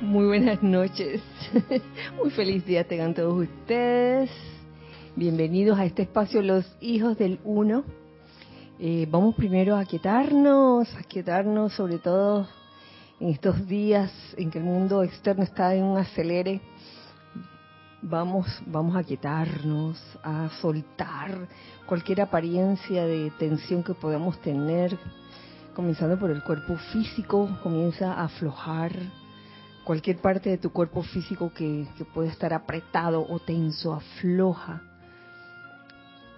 Muy buenas noches. Muy feliz día tengan todos ustedes. Bienvenidos a este espacio Los Hijos del Uno. Eh, vamos primero a quietarnos, a quietarnos sobre todo en estos días en que el mundo externo está en un acelere. Vamos, vamos a quietarnos, a soltar cualquier apariencia de tensión que podamos tener, comenzando por el cuerpo físico, comienza a aflojar cualquier parte de tu cuerpo físico que, que puede estar apretado o tenso, afloja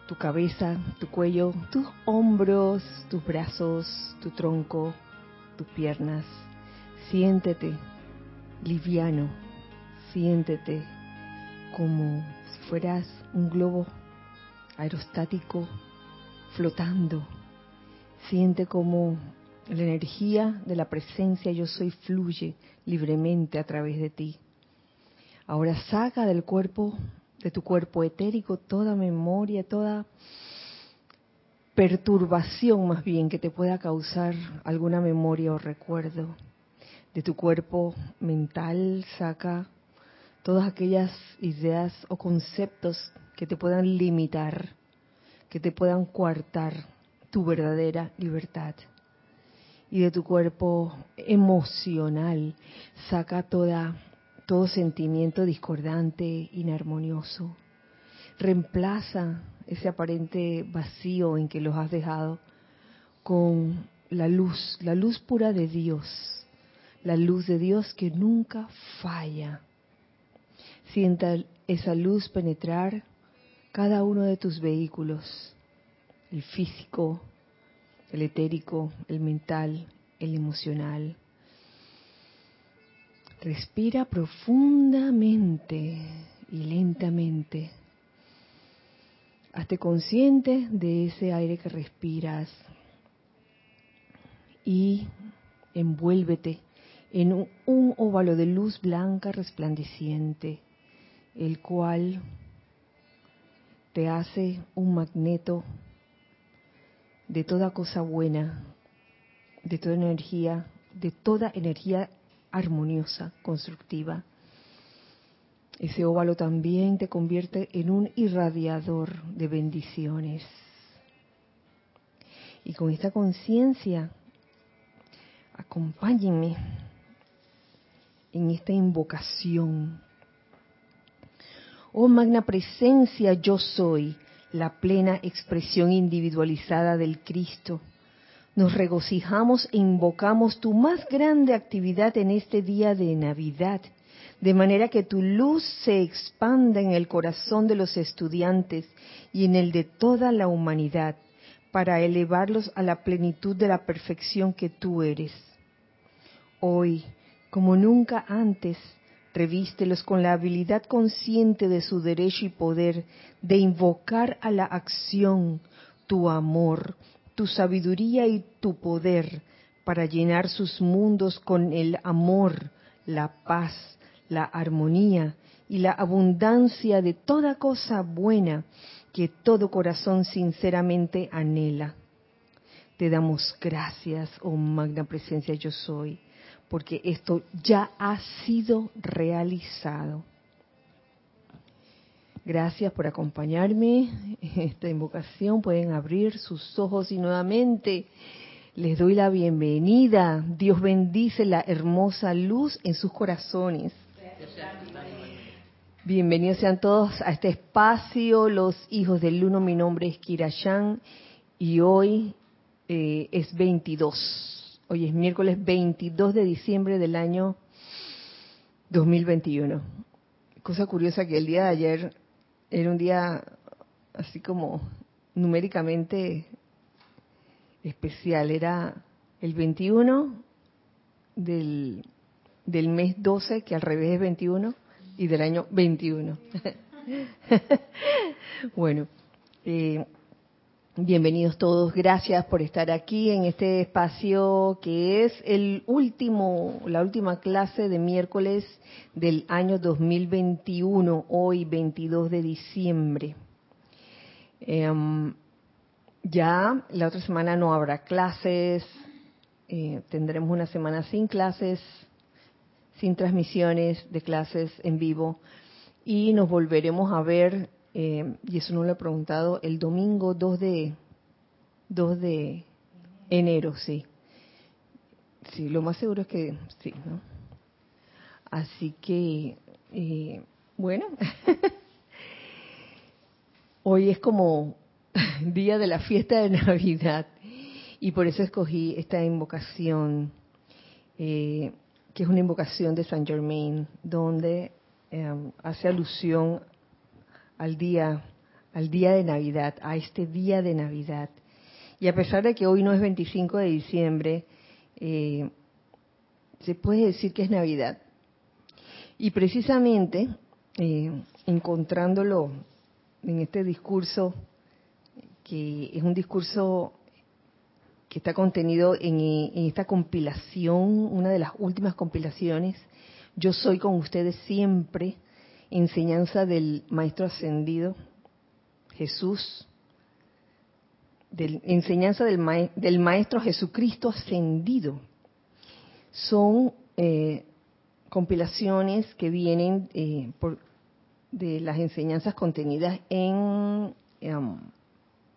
tu cabeza, tu cuello, tus hombros, tus brazos, tu tronco, tus piernas. Siéntete liviano, siéntete como si fueras un globo aerostático flotando. Siente como la energía de la presencia yo soy fluye libremente a través de ti. Ahora saca del cuerpo, de tu cuerpo etérico, toda memoria, toda perturbación más bien que te pueda causar alguna memoria o recuerdo. De tu cuerpo mental saca todas aquellas ideas o conceptos que te puedan limitar, que te puedan coartar tu verdadera libertad. Y de tu cuerpo emocional. Saca toda todo sentimiento discordante, inarmonioso. Reemplaza ese aparente vacío en que los has dejado con la luz, la luz pura de Dios, la luz de Dios que nunca falla. Sienta esa luz penetrar cada uno de tus vehículos, el físico, el etérico, el mental, el emocional. Respira profundamente y lentamente. Hazte consciente de ese aire que respiras y envuélvete en un, óvalo de luz blanca resplandeciente el cual te hace un magneto de toda cosa buena, de toda energía, de toda energía armoniosa, constructiva. Ese óvalo también te convierte en un irradiador de bendiciones. Y con esta conciencia, acompáñenme en esta invocación Oh magna presencia, yo soy, la plena expresión individualizada del Cristo. Nos regocijamos e invocamos tu más grande actividad en este día de Navidad, de manera que tu luz se expanda en el corazón de los estudiantes y en el de toda la humanidad, para elevarlos a la plenitud de la perfección que tú eres. Hoy, como nunca antes, Revístelos con la habilidad consciente de su derecho y poder de invocar a la acción tu amor, tu sabiduría y tu poder para llenar sus mundos con el amor, la paz, la armonía y la abundancia de toda cosa buena que todo corazón sinceramente anhela. Te damos gracias, oh magna presencia yo soy porque esto ya ha sido realizado. Gracias por acompañarme en esta invocación. Pueden abrir sus ojos y nuevamente les doy la bienvenida. Dios bendice la hermosa luz en sus corazones. Bienvenidos sean todos a este espacio, los hijos del uno. Mi nombre es Kirayán y hoy eh, es 22 Hoy es miércoles 22 de diciembre del año 2021. Cosa curiosa que el día de ayer era un día así como numéricamente especial. Era el 21 del, del mes 12, que al revés es 21, y del año 21. bueno, eh, Bienvenidos todos, gracias por estar aquí en este espacio que es el último, la última clase de miércoles del año 2021, hoy 22 de diciembre. Em, ya la otra semana no habrá clases, eh, tendremos una semana sin clases, sin transmisiones de clases en vivo. Y nos volveremos a ver, eh, y eso no lo he preguntado, el domingo 2 de, 2 de enero, sí. Sí, lo más seguro es que sí, ¿no? Así que, eh, bueno, hoy es como día de la fiesta de Navidad y por eso escogí esta invocación, eh, que es una invocación de Saint Germain, donde em, hace alusión al día, al día de Navidad, a este día de Navidad. Y a pesar de que hoy no es 25 de diciembre, eh, se puede decir que es Navidad. Y precisamente, eh, encontrándolo en este discurso, que es un discurso que está contenido en, en, esta compilación, una de las últimas compilaciones, Yo soy con ustedes siempre, enseñanza del Maestro Ascendido, Jesús, enseñanza del, del, Maestro Jesucristo Ascendido. Son eh, compilaciones que vienen eh, por, de las enseñanzas contenidas en um,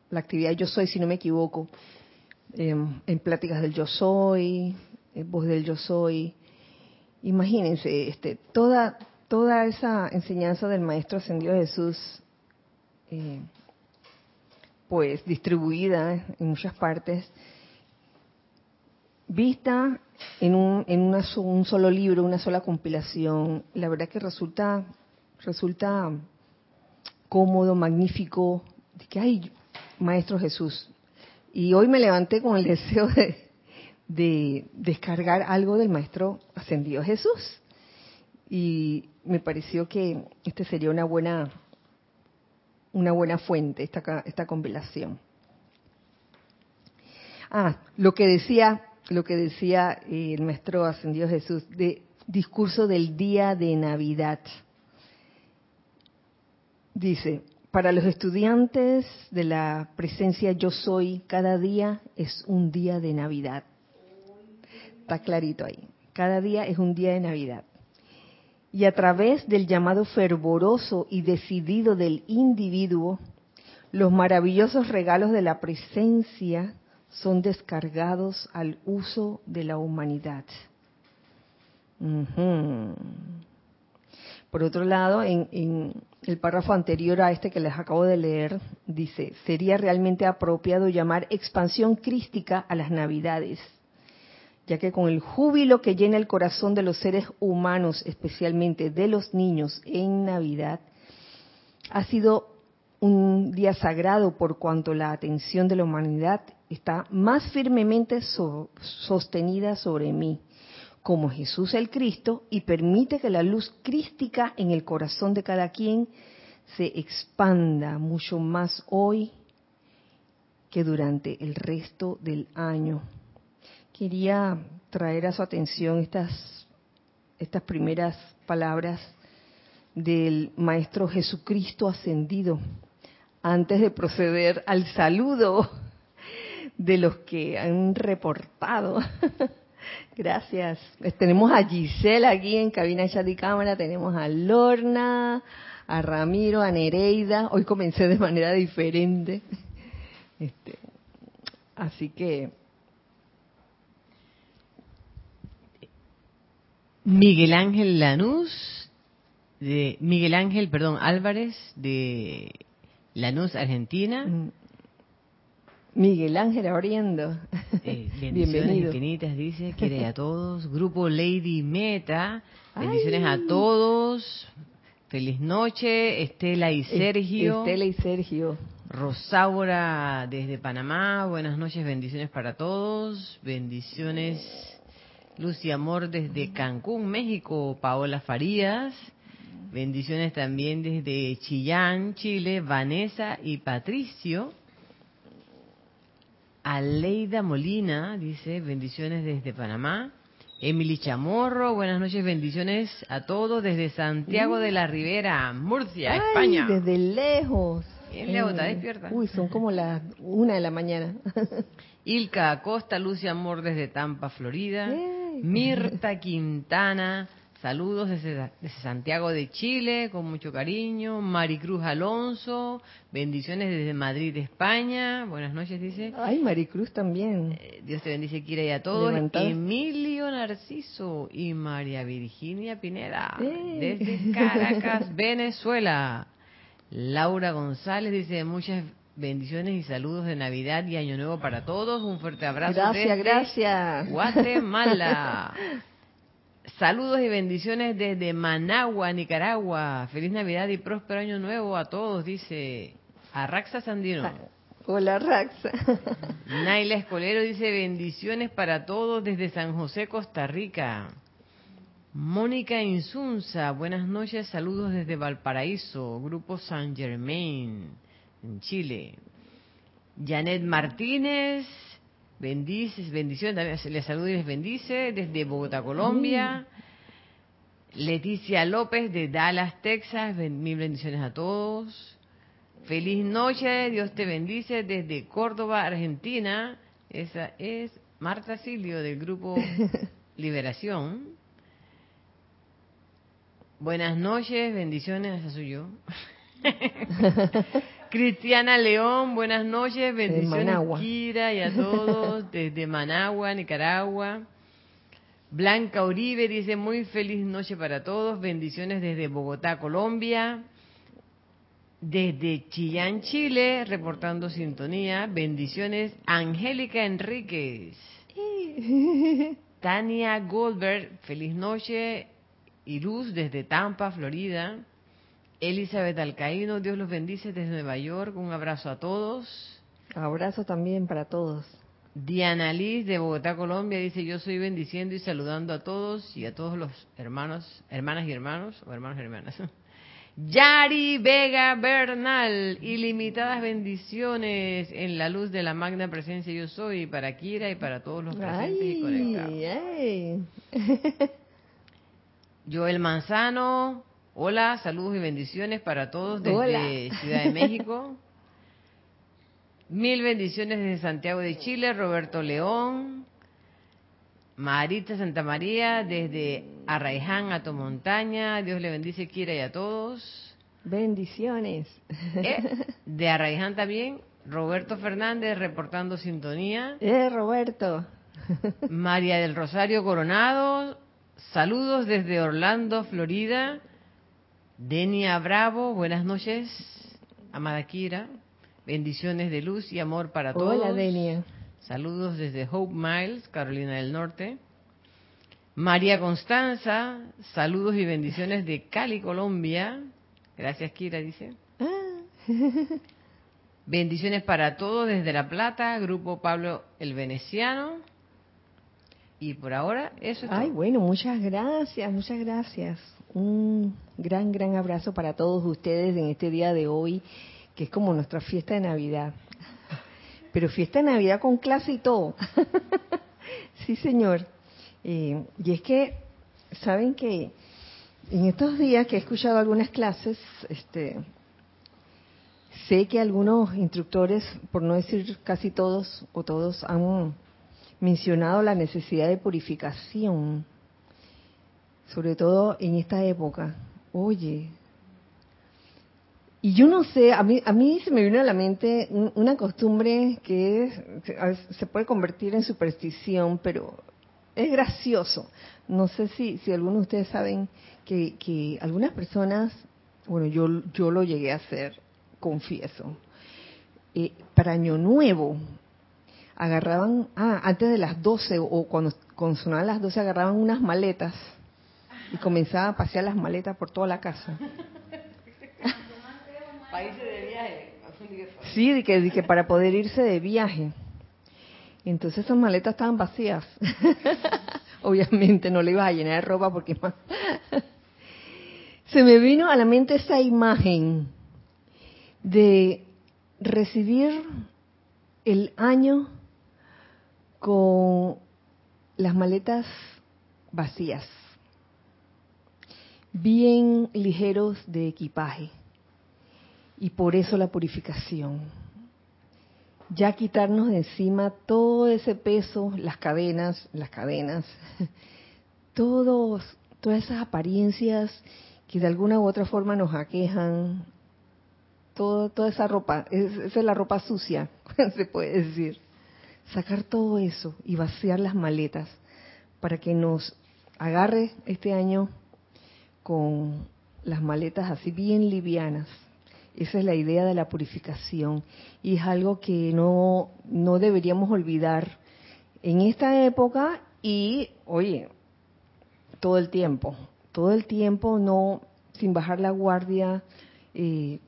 la actividad Yo Soy, si no me equivoco, em, en pláticas del Yo Soy, en voz del Yo Soy. Imagínense, este, toda, toda esa enseñanza del Maestro Ascendido Jesús, eh, pues distribuida en muchas partes, vista en, un, en una, un solo libro, una sola compilación, la verdad que resulta, resulta cómodo, magnífico, de que hay Maestro Jesús. Y hoy me levanté con el deseo de, de descargar algo del Maestro Ascendido Jesús. Y me pareció que este sería una buena, una buena fuente, esta, esta compilación. Ah, lo que decía lo que decía eh, el maestro ascendido Jesús, de discurso del día de Navidad. Dice, para los estudiantes de la presencia yo soy, cada día es un día de Navidad. Está clarito ahí. Cada día es un día de Navidad. Y a través del llamado fervoroso y decidido del individuo, los maravillosos regalos de la presencia son descargados al uso de la humanidad. Por otro lado, en, el párrafo anterior a este que les acabo de leer, dice, sería realmente apropiado llamar expansión crística a las navidades, ya que con el júbilo que llena el corazón de los seres humanos, especialmente de los niños en Navidad, ha sido un día sagrado por cuanto la atención de la humanidad está más firmemente sostenida sobre mí, como Jesús el Cristo, y permite que la luz crística en el corazón de cada quien se expanda mucho más hoy que durante el resto del año. Quería traer a su atención estas, estas primeras palabras del Maestro Jesucristo ascendido antes de proceder al saludo de los que han reportado. Gracias. Pues tenemos a Giselle aquí en cabina chat y cámara, tenemos a Lorna, a Ramiro, a Nereida. Hoy comencé de manera diferente. Este, así que Miguel Ángel Lanús, de Miguel Ángel, perdón, Álvarez de Lanús, Argentina. Mm. Miguel Ángel abriendo. Eh, bendiciones infinitas, dice, quiere a todos. Grupo Lady Meta, bendiciones a todos. Feliz noche, Estela y Sergio. Estela y Sergio. Rosaura desde Panamá, buenas noches, bendiciones para todos. Bendiciones, luz y amor desde Cancún, México, Paola Farías. Bendiciones también desde Chillán, Chile, Vanessa y Patricio. Aleida Molina dice, bendiciones desde Panamá. Emily Chamorro, buenas noches, bendiciones a todos desde Santiago de la Ribera, Murcia, España. Desde lejos. Bien lejos, está despierta. Uy, son como las una de la mañana. Ilka Acosta, Lucia Amor desde Tampa, Florida. Mirta Quintana, Saludos desde, Santiago de Chile, con mucho cariño. Maricruz Alonso, bendiciones desde Madrid, España. Buenas noches, dice. Ay, Maricruz también. Eh, Dios te bendice, Kira, y a todos. Emilio Narciso y María Virginia Pineda, desde Caracas, Venezuela. Laura González dice muchas bendiciones y saludos de Navidad y Año Nuevo para todos. Un fuerte abrazo. Gracias, gracias. Guatemala. Saludos y bendiciones desde Managua, Nicaragua. Feliz Navidad y próspero año nuevo a todos, dice Arraxa Sandino. Ah, hola, Raxa. Naila Escolero dice bendiciones para todos desde San José, Costa Rica. Mónica Insunza, buenas noches, saludos desde Valparaíso, Grupo San Germain, en Chile. Janet Martínez, Bendices, bendiciones, también les saludo y les bendice desde Bogotá, Colombia. Leticia López de Dallas, Texas, mil bendiciones a todos. Feliz noche, Dios te bendice desde Córdoba, Argentina. Esa es Marta Silvio del grupo Liberación. Buenas noches, bendiciones, esa soy yo. Cristiana León, buenas noches, bendiciones Kira y a todos desde Managua, Nicaragua. Blanca Uribe dice muy feliz noche para todos, bendiciones desde Bogotá, Colombia. Desde Chillán, Chile, reportando sintonía, bendiciones Angélica Enríquez. Tania Goldberg, feliz noche y luz desde Tampa, Florida. Elizabeth Alcaíno, Dios los bendice desde Nueva York. Un abrazo a todos. Abrazo también para todos. Diana Liz de Bogotá, Colombia, dice, yo soy bendiciendo y saludando a todos y a todos los hermanos, hermanas y hermanos, o hermanos y hermanas. Yari Vega Bernal, ilimitadas bendiciones en la luz de la magna presencia yo soy para Kira y para todos los presentes y conectados. Joel Manzano, Hola, saludos y bendiciones para todos desde Ciudad de México. Mil bendiciones desde Santiago de Chile, Roberto León. Marita Santa María desde Arraiján, Montaña. Dios le bendice, quiera y a todos. Bendiciones. Eh, de Arraiján también, Roberto Fernández reportando sintonía. Eh, Roberto. María del Rosario Coronado, saludos desde Orlando, Florida. Denia Bravo, buenas noches. Amada Kira, bendiciones de luz y amor para todos. Hola, Denia. Saludos desde Hope Miles, Carolina del Norte. María Constanza, saludos y bendiciones de Cali, Colombia. Gracias, Kira, dice. Ah. bendiciones para todos desde La Plata, Grupo Pablo el Veneciano. Y por ahora, eso es Ay, bueno, muchas gracias, muchas gracias. Un gran, gran abrazo para todos ustedes en este día de hoy, que es como nuestra fiesta de Navidad. Pero fiesta de Navidad con clase y todo. sí, señor. Eh, y es que, saben que en estos días que he escuchado algunas clases, este, sé que algunos instructores, por no decir casi todos o todos, han mencionado la necesidad de purificación sobre todo en esta época. Oye, y yo no sé, a mí, a se me vino a la mente una costumbre que se puede convertir en superstición, pero es gracioso. No sé si, si algunos de ustedes saben que, que algunas personas, bueno, yo, yo lo llegué a hacer, confieso, eh, para Año Nuevo, agarraban, ah, antes de las 12 o cuando, cuando sonaban las 12 agarraban unas maletas y comenzaba a pasear las maletas por toda la casa. Países de viaje. Sí, de que, de que para poder irse de viaje. Entonces esas maletas estaban vacías. Obviamente no le ibas a llenar de ropa porque más... Se me vino a la mente esa imagen de recibir el año con las maletas vacías bien ligeros de equipaje. Y por eso la purificación. Ya quitarnos de encima todo ese peso, las cadenas, las cadenas, todos, todas esas apariencias que de alguna u otra forma nos aquejan, todo, toda esa ropa, esa es la ropa sucia, se puede decir. Sacar todo eso y vaciar las maletas para que nos agarre este año con las maletas así bien livianas. Esa es la idea de la purificación y es algo que no, no deberíamos olvidar en esta época y, oye, todo el tiempo, todo el tiempo no sin bajar la guardia, eh,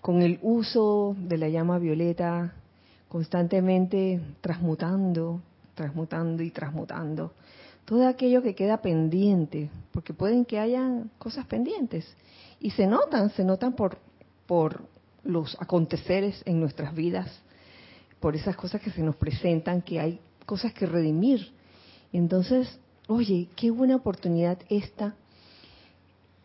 con el uso de la llama violeta, constantemente transmutando, transmutando y transmutando todo aquello que queda pendiente, porque pueden que hayan cosas pendientes y se notan, se notan por por los aconteceres en nuestras vidas, por esas cosas que se nos presentan, que hay cosas que redimir. Entonces, oye, qué buena oportunidad esta,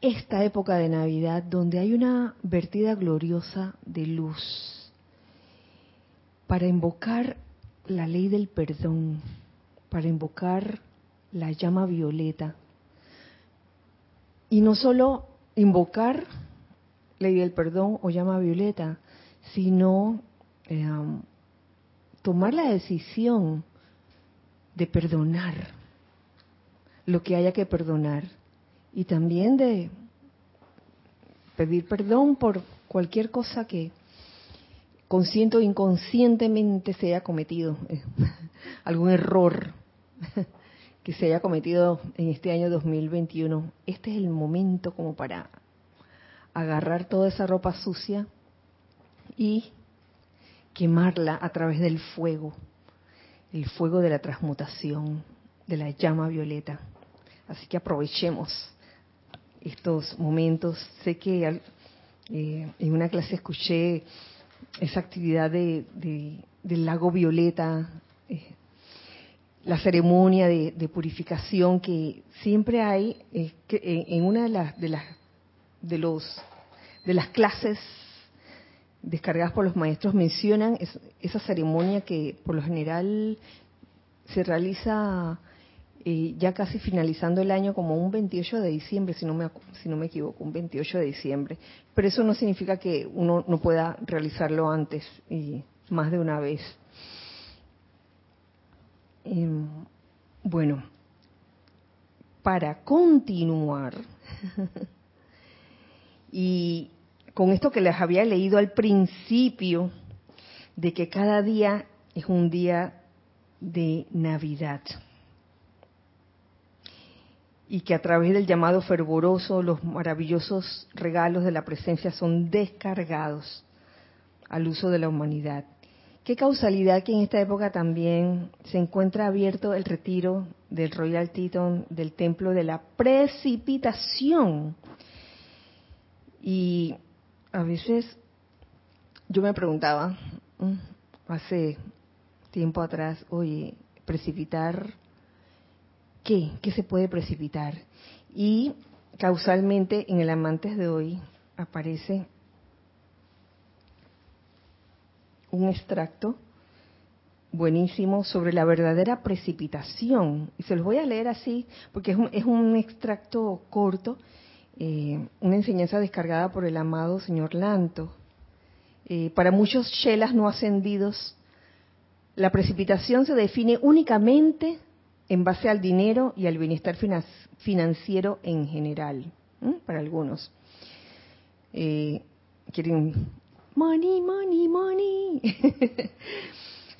esta época de Navidad, donde hay una vertida gloriosa de luz, para invocar la ley del perdón, para invocar la llama violeta. Y no solo invocar ley del perdón o llama violeta, sino eh, tomar la decisión de perdonar lo que haya que perdonar y también de pedir perdón por cualquier cosa que consciente o inconscientemente se haya cometido, algún error que se haya cometido en este año 2021. Este es el momento como para agarrar toda esa ropa sucia y quemarla a través del fuego, el fuego de la transmutación, de la llama violeta. Así que aprovechemos estos momentos. Sé que eh, en una clase escuché esa actividad de, del lago violeta, eh, la ceremonia de, purificación que siempre hay eh, en una de las, de las de los de las clases descargadas por los maestros mencionan esa ceremonia que por lo general se realiza eh, ya casi finalizando el año como un 28 de diciembre, si no me si no me equivoco, un 28 de diciembre. Pero eso no significa que uno no pueda realizarlo antes y más de una vez. Em, bueno, para continuar Y con esto que les había leído al principio, de que cada día es un día de Navidad. Y que a través del llamado fervoroso los maravillosos regalos de la presencia son descargados al uso de la humanidad. Qué causalidad que en esta época también se encuentra abierto el retiro del Royal Teton del Templo de la Precipitación y a veces yo me preguntaba, mm, hace tiempo atrás, oye, precipitar, ¿qué? ¿Qué se puede precipitar? Y causalmente en el Amantes de hoy aparece un extracto buenísimo sobre la verdadera precipitación. Y se los voy a leer así, porque es un, es un extracto corto eh, una enseñanza descargada por el amado señor Lanto. Eh, para muchos shelas no ascendidos, la precipitación se define únicamente en base al dinero y al bienestar financiero en general, para algunos. Eh, quieren money, money, money.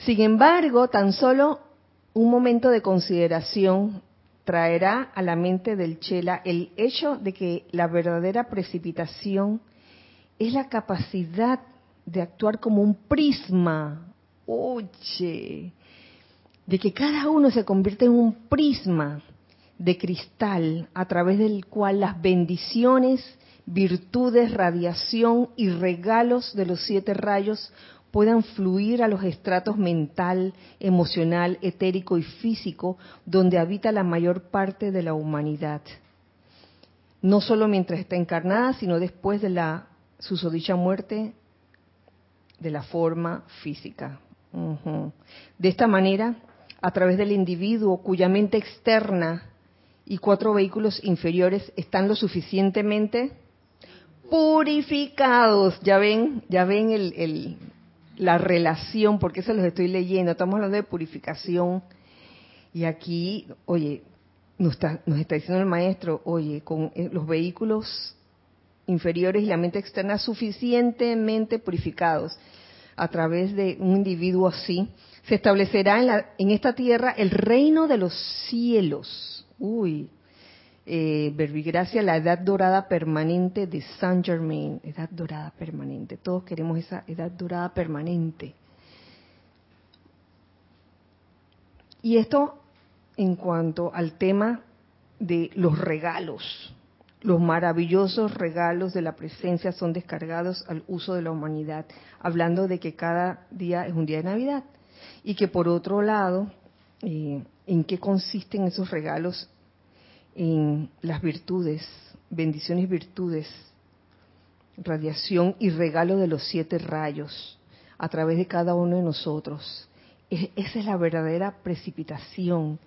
Sin embargo, tan solo un momento de consideración traerá a la mente del Chela el hecho de que la verdadera precipitación es la capacidad de actuar como un prisma. Oye, de que cada uno se convierte en un prisma de cristal a través del cual las bendiciones, virtudes, radiación y regalos de los siete rayos puedan fluir a los estratos mental, emocional, etérico y físico donde habita la mayor parte de la humanidad. No solo mientras está encarnada, sino después de la susodicha muerte de la forma física. De esta manera, a través del individuo cuya mente externa y cuatro vehículos inferiores están lo suficientemente purificados. Ya ven, ya ven el, la relación, porque eso los estoy leyendo. Estamos hablando de purificación. Y aquí, oye, nos está, nos está diciendo el maestro, oye, con eh, los vehículos inferiores y la mente externa suficientemente purificados a través de un individuo así, se establecerá en, la, en esta tierra el reino de los cielos. Uy, eh, Verbigracia, la edad dorada permanente de Saint Germain, edad dorada permanente. Todos queremos esa edad dorada permanente. Y esto en cuanto al tema de los regalos. Los maravillosos regalos de la presencia son descargados al uso de la humanidad, hablando de que cada día es un día de Navidad. Y que por otro lado, eh, ¿en qué consisten esos regalos? En las virtudes, bendiciones y virtudes, radiación y regalo de los siete rayos a través de cada uno de nosotros. esa es la verdadera precipitación,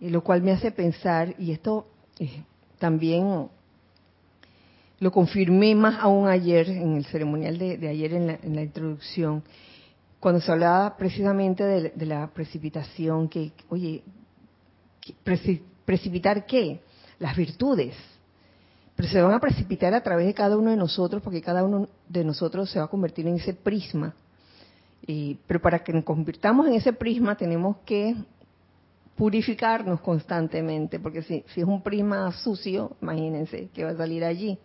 lo cual me hace pensar, y esto eh, también lo confirmé más aún ayer, en el ceremonial de, ayer en la, introducción, cuando se hablaba precisamente de, la precipitación, que, oye, ¿precipitar qué? Las virtudes. Pero se van a precipitar a través de cada uno de nosotros, porque cada uno de nosotros se va a convertir en ese prisma. pero para que nos convirtamos en ese prisma tenemos que purificarnos constantemente, porque si, es un prisma sucio, imagínense que va a salir allí.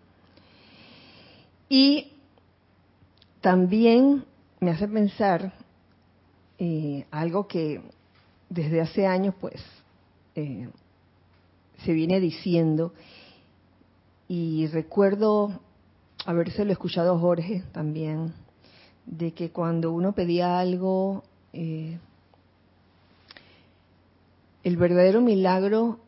Y también me hace pensar eh, algo que desde hace años pues eh, se viene diciendo y recuerdo habérselo escuchado a Jorge también de que cuando uno pedía algo eh, el verdadero milagro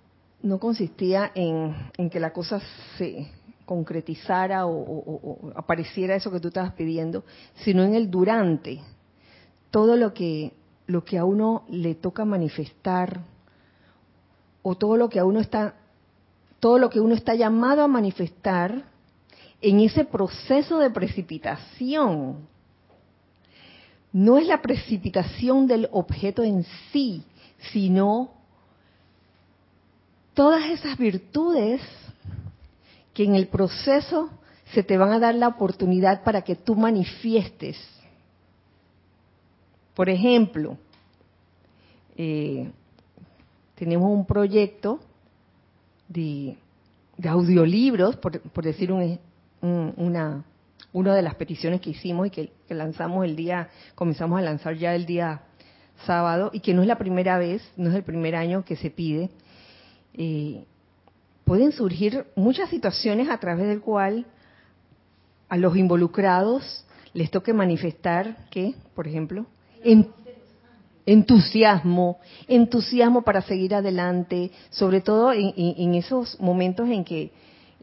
no consistía en, en que la cosa se concretizara o, apareciera eso que tú estabas pidiendo, sino en el durante. Todo lo que, lo que a uno le toca manifestar o todo lo que a uno está, todo lo que uno está llamado a manifestar en ese proceso de precipitación. No es la precipitación del objeto en sí, sino todas esas virtudes que en el proceso se te van a dar la oportunidad para que tú manifiestes. Por ejemplo, eh, tenemos un proyecto de, audiolibros, por, decir una, una de las peticiones que hicimos y que, lanzamos el día, comenzamos a lanzar ya el día sábado, y que no es la primera vez, no es el primer año que se pide. Eh, pueden surgir muchas situaciones a través del cual a los involucrados les toque manifestar que, por ejemplo, entusiasmo, entusiasmo para seguir adelante, sobre todo en, esos momentos en que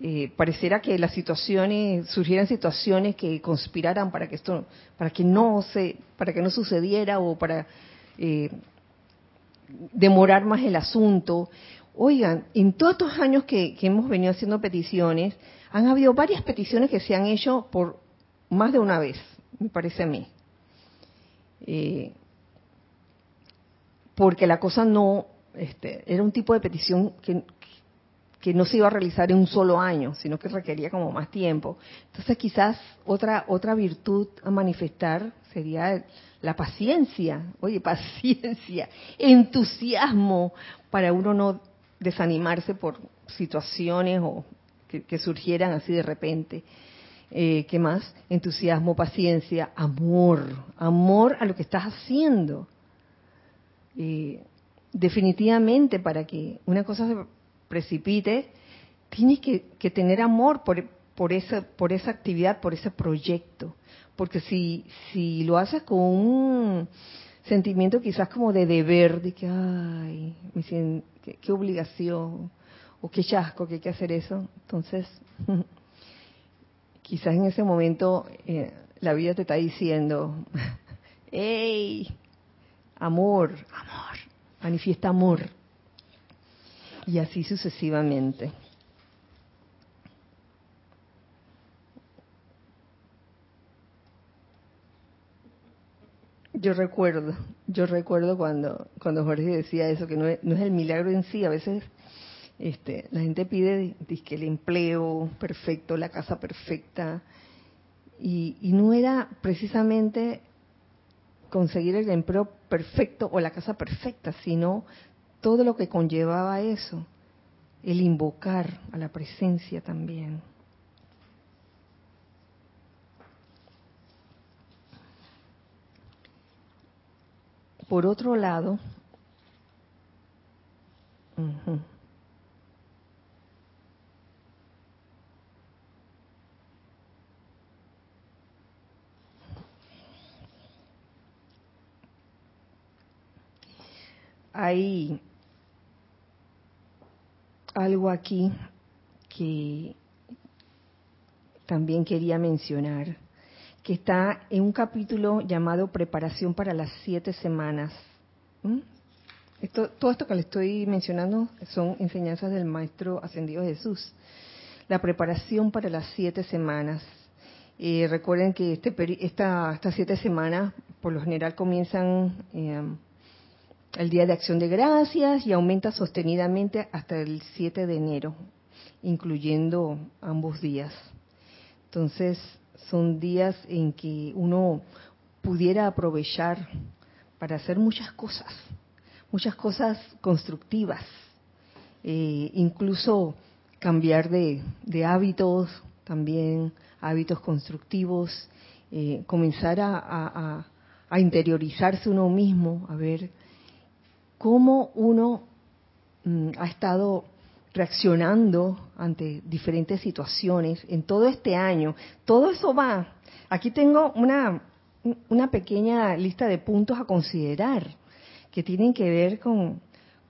eh, pareciera que las situaciones surgieran situaciones que conspiraran para que esto, para que no se, para que no sucediera o para eh, demorar más el asunto Oigan, en todos estos años que, hemos venido haciendo peticiones, han habido varias peticiones que se han hecho por más de una vez, me parece a mí. Eh, porque la cosa no, este, era un tipo de petición que, no se iba a realizar en un solo año, sino que requería como más tiempo. Entonces quizás otra, otra virtud a manifestar sería la paciencia, oye, paciencia, entusiasmo para uno no desanimarse por situaciones o que, surgieran así de repente. Eh, ¿Qué más? Entusiasmo, paciencia, amor, amor a lo que estás haciendo. Eh, definitivamente para que una cosa se precipite, tienes que, tener amor por, por, esa, por esa actividad, por ese proyecto. Porque si, lo haces con un sentimiento quizás como de deber, de que, ay, qué, obligación, o qué chasco que hay que hacer eso. Entonces, quizás en ese momento eh, la vida te está diciendo, hey, amor, amor, manifiesta amor. Y así sucesivamente. Yo recuerdo, yo recuerdo cuando, cuando Jorge decía eso, que no es, no es el milagro en sí, a veces este, la gente pide que el empleo perfecto, la casa perfecta, y, y no era precisamente conseguir el empleo perfecto o la casa perfecta, sino todo lo que conllevaba eso, el invocar a la presencia también. Por otro lado, ujú, hay algo aquí que también quería mencionar, que está en un capítulo llamado Preparación para las siete semanas. ¿Mm? Todo esto que le estoy mencionando son enseñanzas del Maestro Ascendido Jesús. La preparación para las siete semanas. Eh, recuerden que este, esta, estas siete semanas, por lo general, comienzan eh, el Día de Acción de Gracias y aumenta sostenidamente hasta el 7 de enero, incluyendo ambos días. Entonces, son días en que uno pudiera aprovechar para hacer muchas cosas, muchas cosas constructivas, eh, incluso cambiar de, hábitos también, hábitos constructivos, eh, comenzar a interiorizarse uno mismo, a ver cómo uno mm, ha estado reaccionando ante diferentes situaciones en todo este año. Todo eso va. Aquí tengo una, una pequeña lista de puntos a considerar que tienen que ver con,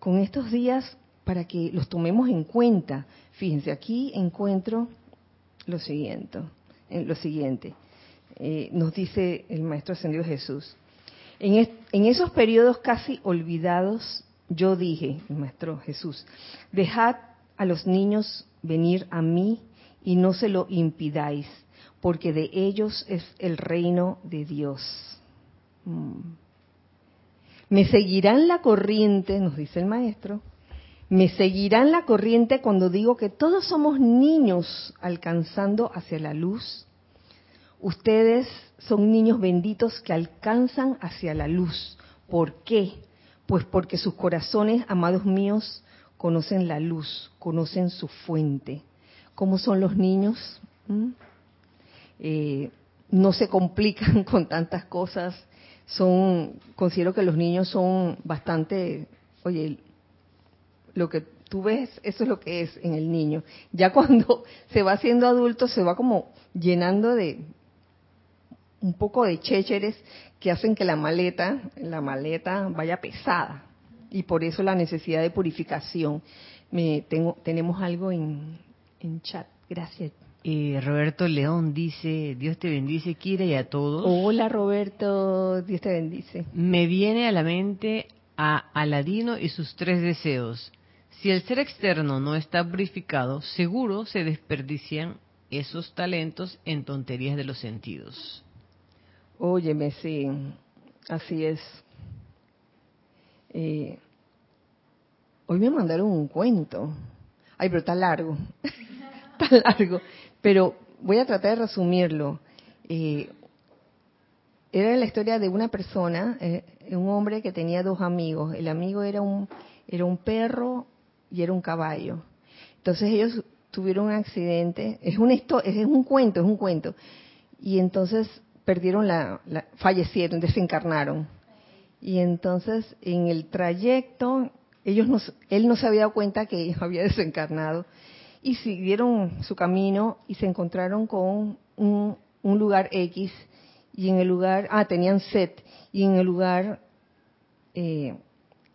con estos días para que los tomemos en cuenta. Fíjense, aquí encuentro lo siguiente. eh, Lo siguiente. Eh, nos dice el Maestro Ascendido Jesús. En, es- en esos periodos casi olvidados, yo dije, Maestro Jesús, dejad a los niños venir a mí y no se lo impidáis, porque de ellos es el reino de Dios. Mm. Me seguirán la corriente, nos dice el Maestro, me seguirán la corriente cuando digo que todos somos niños alcanzando hacia la luz. Ustedes son niños benditos que alcanzan hacia la luz. ¿Por qué? Pues porque sus corazones, amados míos, conocen la luz, conocen su fuente. ¿Cómo son los niños? ¿Mm? Eh, no se complican con tantas cosas. Son, considero que los niños son bastante, oye, lo que tú ves, eso es lo que es en el niño. Ya cuando se va haciendo adulto, se va como llenando de un poco de chécheres que hacen que la maleta, la maleta vaya pesada. Y por eso la necesidad de purificación. Me, tengo, tenemos algo en, en chat. Gracias. Eh, Roberto León dice, Dios te bendice, Kira, y a todos. Hola Roberto, Dios te bendice. Me viene a la mente a Aladino y sus tres deseos. Si el ser externo no está purificado, seguro se desperdician esos talentos en tonterías de los sentidos. Óyeme, sí, así es. Eh, hoy me mandaron un cuento. Ay, pero está largo. está largo. Pero voy a tratar de resumirlo. Eh, era la historia de una persona, eh, un hombre que tenía dos amigos. El amigo era un, era un perro y era un caballo. Entonces ellos tuvieron un accidente. Es una histo- es un cuento, es un cuento. Y entonces perdieron la, la- fallecieron, desencarnaron. Y entonces en el trayecto, ellos no, s- él no se había dado cuenta que había desencarnado y siguieron su camino y se encontraron con un, un lugar X y en el lugar, ah, tenían sed y en el lugar eh,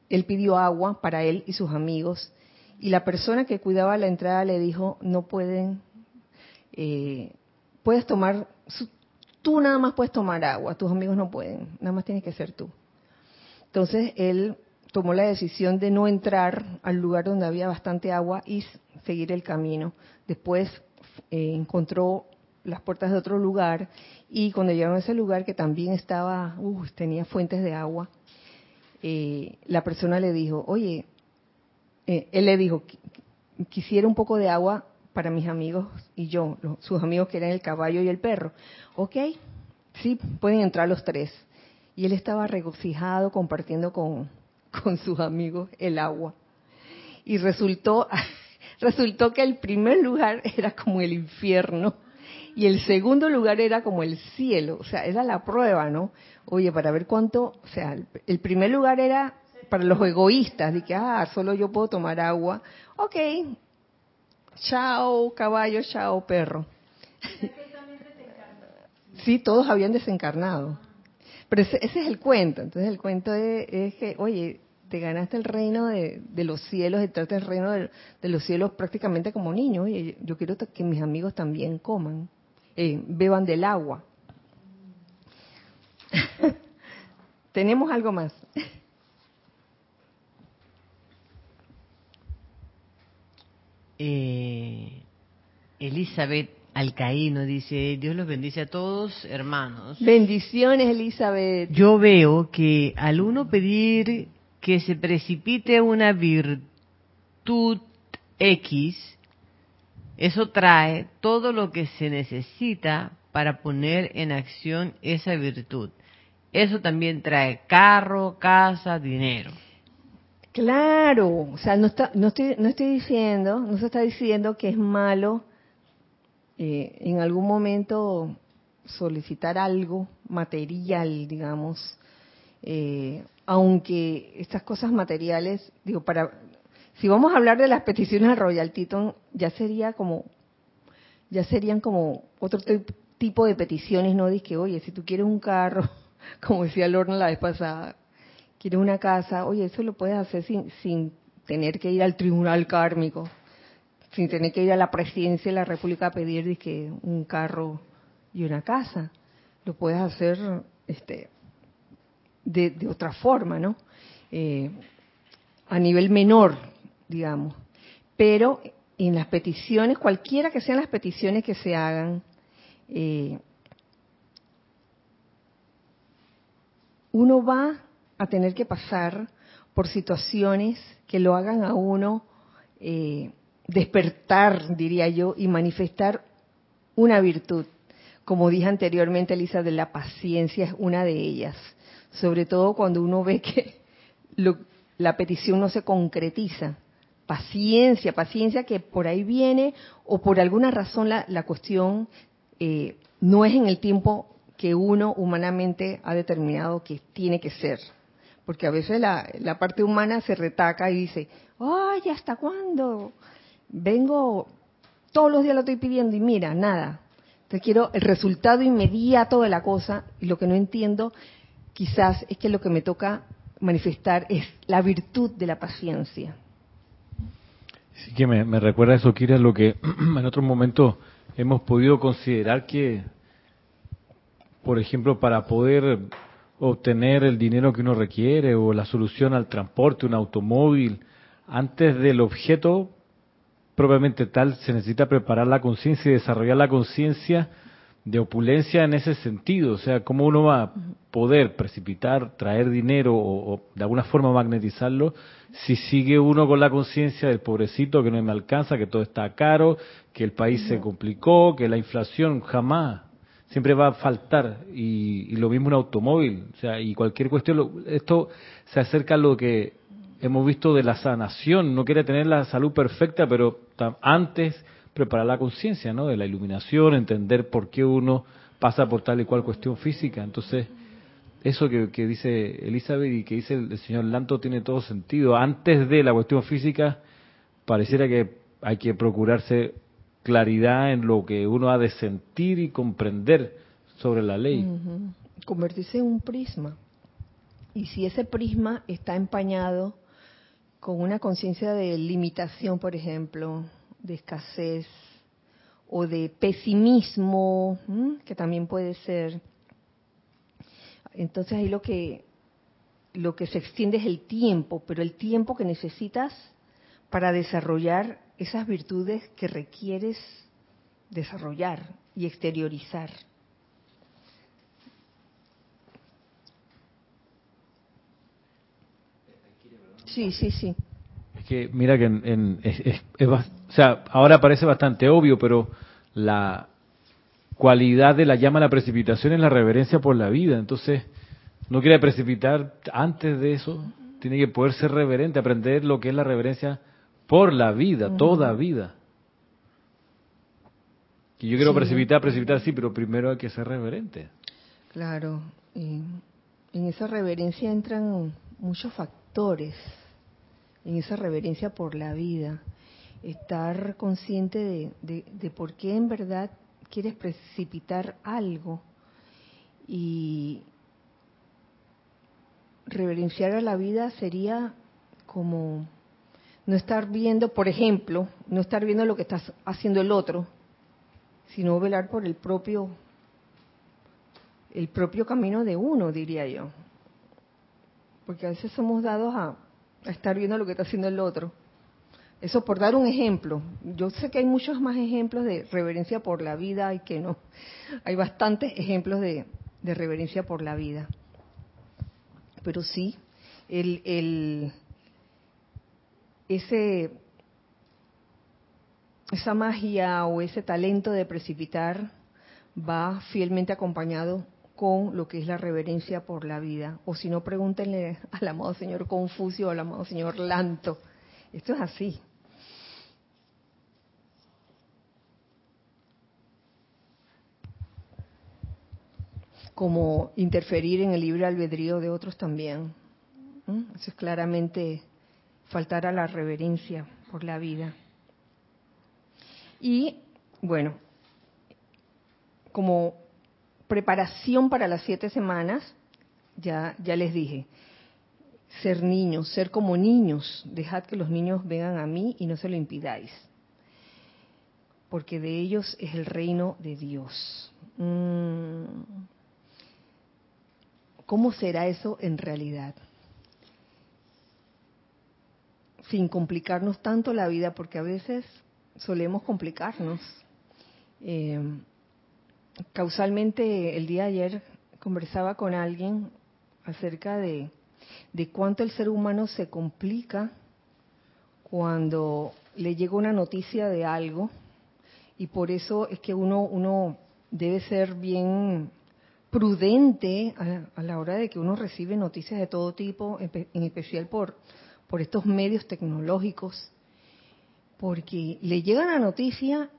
él pidió agua para él y sus amigos y la persona que cuidaba la entrada le dijo no pueden eh, puedes tomar su- tú nada más puedes tomar agua tus amigos no pueden nada más tienes que ser tú entonces él tomó la decisión de no entrar al lugar donde había bastante agua y seguir el camino. Después eh, encontró las puertas de otro lugar y cuando llegó a ese lugar que también estaba, uh, tenía fuentes de agua, eh, la persona le dijo, oye, eh, él le dijo, quisiera un poco de agua para mis amigos y yo, sus amigos que eran el caballo y el perro. Ok, sí, pueden entrar los tres. Y él estaba regocijado compartiendo con, con sus amigos el agua. Y resultó, resultó que el primer lugar era como el infierno y el segundo lugar era como el cielo, o sea, era la prueba, ¿no? Oye, para ver cuánto, o sea, el primer lugar era para los egoístas, de que, ah, solo yo puedo tomar agua. Ok, chao caballo, chao perro. Sí, todos habían desencarnado. Pero ese, es el cuento. Entonces el cuento es, que, oye, te ganaste el reino de, los cielos, entraste el reino de, los cielos prácticamente como niño. Oye, yo quiero que mis amigos también coman, eh, beban del agua. Tenemos algo más. Eh, Elizabeth Alcaíno dice, Dios los bendice a todos, hermanos. Bendiciones, Elizabeth. Yo veo que al uno pedir que se precipite una virtud X, eso trae todo lo que se necesita para poner en acción esa virtud. Eso también trae carro, casa, dinero. Claro, o sea, no, está, no, estoy, no estoy diciendo, no se está diciendo que es malo eh, en algún momento solicitar algo material, digamos, eh, aunque estas cosas materiales, digo, para, si vamos a hablar de las peticiones al Royal Teton, ya sería como, ya serían como otro tipo de peticiones, ¿no? Dice que, oye, si tú quieres un carro, como decía Lorna la vez pasada, quieres una casa, oye, eso lo puedes hacer sin, sin tener que ir al tribunal kármico, sin tener que ir a la presidencia de la República a pedir que un carro y una casa. Lo puedes hacer este, de, otra forma, ¿no? Eh, a nivel menor, digamos. Pero en las peticiones, cualquiera que sean las peticiones que se hagan, eh, uno va a tener que pasar por situaciones que lo hagan a uno eh, despertar, diría yo, y manifestar una virtud. Como dije anteriormente, Elisa, de la paciencia es una de ellas. Sobre todo cuando uno ve que la petición no se concretiza. Paciencia, paciencia que por ahí viene o por alguna razón la, la cuestión eh, no es en el tiempo que uno humanamente ha determinado que tiene que ser porque a veces la, parte humana se retaca y dice, ay, ¿hasta cuándo? Vengo, todos los días lo estoy pidiendo y mira, nada. Entonces quiero el resultado inmediato de la cosa y lo que no entiendo quizás es que lo que me toca manifestar es la virtud de la paciencia. Sí que me, recuerda eso, Kira, lo que en otros momentos hemos podido considerar que, por ejemplo, para poder obtener el dinero que uno requiere o la solución al transporte, un automóvil, antes del objeto propiamente tal, se necesita preparar la conciencia y desarrollar la conciencia de opulencia en ese sentido. O sea, cómo uno va a poder precipitar, traer dinero o, de alguna forma magnetizarlo si sigue uno con la conciencia del pobrecito que no me alcanza, que todo está caro, que el país se complicó, que la inflación jamás siempre va a faltar y, lo mismo un automóvil, o sea, y cualquier cuestión, esto se acerca a lo que hemos visto de la sanación, no quiere tener la salud perfecta, pero antes preparar la conciencia, ¿no? De la iluminación, entender por qué uno pasa por tal y cual cuestión física. Entonces, eso que, dice Elizabeth y que dice el, señor Lanto tiene todo sentido. Antes de la cuestión física, pareciera que hay que procurarse claridad en lo que uno ha de sentir y comprender sobre la ley. Convertirse en un prisma. Y si ese prisma está empañado con una conciencia de limitación, por ejemplo, de escasez o de pesimismo, que también puede ser, entonces ahí lo que lo que se extiende es el tiempo, pero el tiempo que necesitas para desarrollar esas virtudes que requieres desarrollar y exteriorizar. Sí, sí, sí. Es que mira que en, es, o sea, ahora parece bastante obvio, pero la cualidad de la llama a la precipitación es la reverencia por la vida. Entonces, no quiere precipitar antes de eso, tiene que poder ser reverente, aprender lo que es la reverencia por la vida, toda vida. Y yo quiero precipitar, precipitar sí, pero primero hay que ser reverente. Claro, en esa reverencia entran muchos factores, en esa reverencia por la vida, estar consciente de, de por qué en verdad quieres precipitar algo. Y, reverenciar a la vida sería como no estar viendo, por ejemplo, no estar viendo lo que está haciendo el otro, sino velar por el propio el propio camino de uno, diría yo. Porque a veces somos dados a, estar viendo lo que está haciendo el otro. Eso por dar un ejemplo. Yo sé que hay muchos más ejemplos de reverencia por la vida y que no. Hay bastantes ejemplos de, de reverencia por la vida pero sí, el, el, ese, esa magia o ese talento de precipitar va fielmente acompañado con lo que es la reverencia por la vida. O si no, pregúntenle al amado señor Confucio o al amado señor Lanto. Esto es así. como interferir en el libre albedrío de otros también. Eso es claramente faltar a la reverencia por la vida. Y bueno, como preparación para las siete semanas, ya, ya les dije, ser niños, ser como niños, dejad que los niños vengan a mí y no se lo impidáis, porque de ellos es el reino de Dios. Mm. ¿Cómo será eso en realidad? Sin complicarnos tanto la vida, porque a veces solemos complicarnos. Eh, causalmente, el día de ayer conversaba con alguien acerca de, de cuánto el ser humano se complica cuando le llega una noticia de algo y por eso es que uno, uno debe ser bien prudente a, la hora de que uno recibe noticias de todo tipo, en especial por, por estos medios tecnológicos, porque le llega la noticia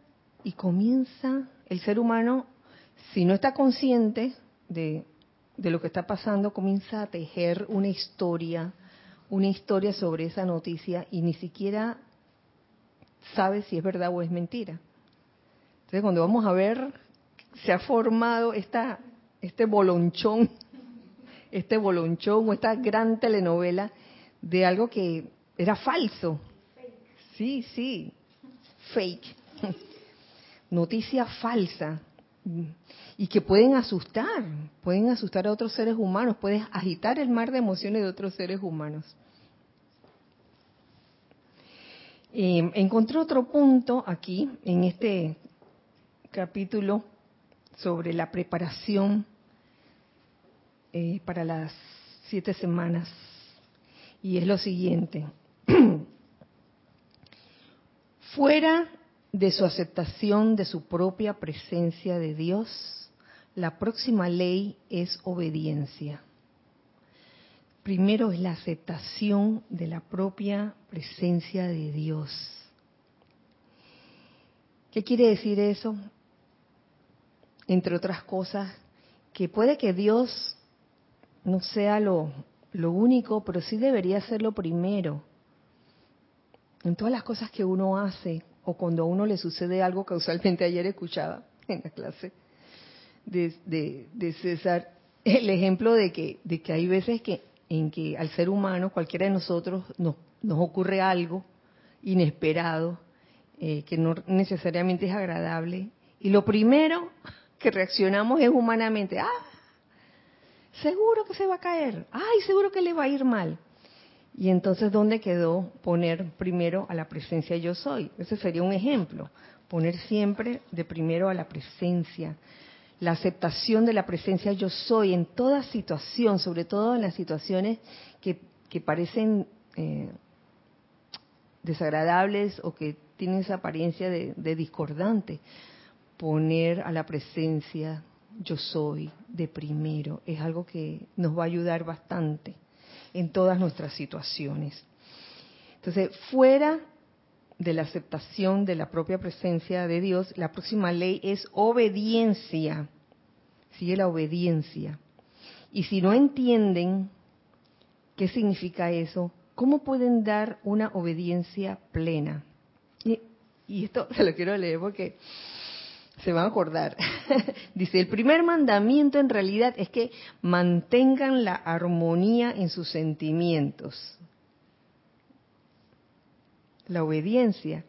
y comienza el ser humano, si no está consciente de, de lo que está pasando, comienza a tejer una historia, una historia sobre esa noticia y ni siquiera sabe si es verdad o es mentira. Entonces, cuando vamos a ver, se ha formado esta este bolonchón, este bolonchón o esta gran telenovela de algo que era falso. Sí, sí, fake. Noticia falsa. Y que pueden asustar, pueden asustar a otros seres humanos, pueden agitar el mar de emociones de otros seres humanos. Eh, encontré otro punto aquí, en este capítulo, sobre la preparación eh, para las siete semanas y es lo siguiente. Fuera de su aceptación de su propia presencia de Dios, la próxima ley es obediencia. Primero es la aceptación de la propia presencia de Dios. ¿Qué quiere decir eso? Entre otras cosas, que puede que Dios no sea lo, lo único, pero sí debería ser lo primero. En todas las cosas que uno hace o cuando a uno le sucede algo que usualmente ayer escuchaba en la clase de, de, César, el ejemplo de que, hay veces que en que al ser humano, cualquiera de nosotros, nos, nos ocurre algo inesperado, eh, que no necesariamente es agradable, y lo primero que reaccionamos es humanamente, ah, seguro que se va a caer, ay, seguro que le va a ir mal. Y entonces, ¿dónde quedó poner primero a la presencia yo soy? Ese sería un ejemplo, poner siempre de primero a la presencia, la aceptación de la presencia yo soy en toda situación, sobre todo en las situaciones que, que parecen eh, desagradables o que tienen esa apariencia de, de discordante. Poner a la presencia yo soy de primero es algo que nos va a ayudar bastante en todas nuestras situaciones. Entonces, fuera de la aceptación de la propia presencia de Dios, la próxima ley es obediencia. Sigue la obediencia. Y si no entienden qué significa eso, ¿cómo pueden dar una obediencia plena? Y, y esto se lo quiero leer porque se van a acordar. Dice, el primer mandamiento en realidad es que mantengan la armonía en sus sentimientos. La obediencia,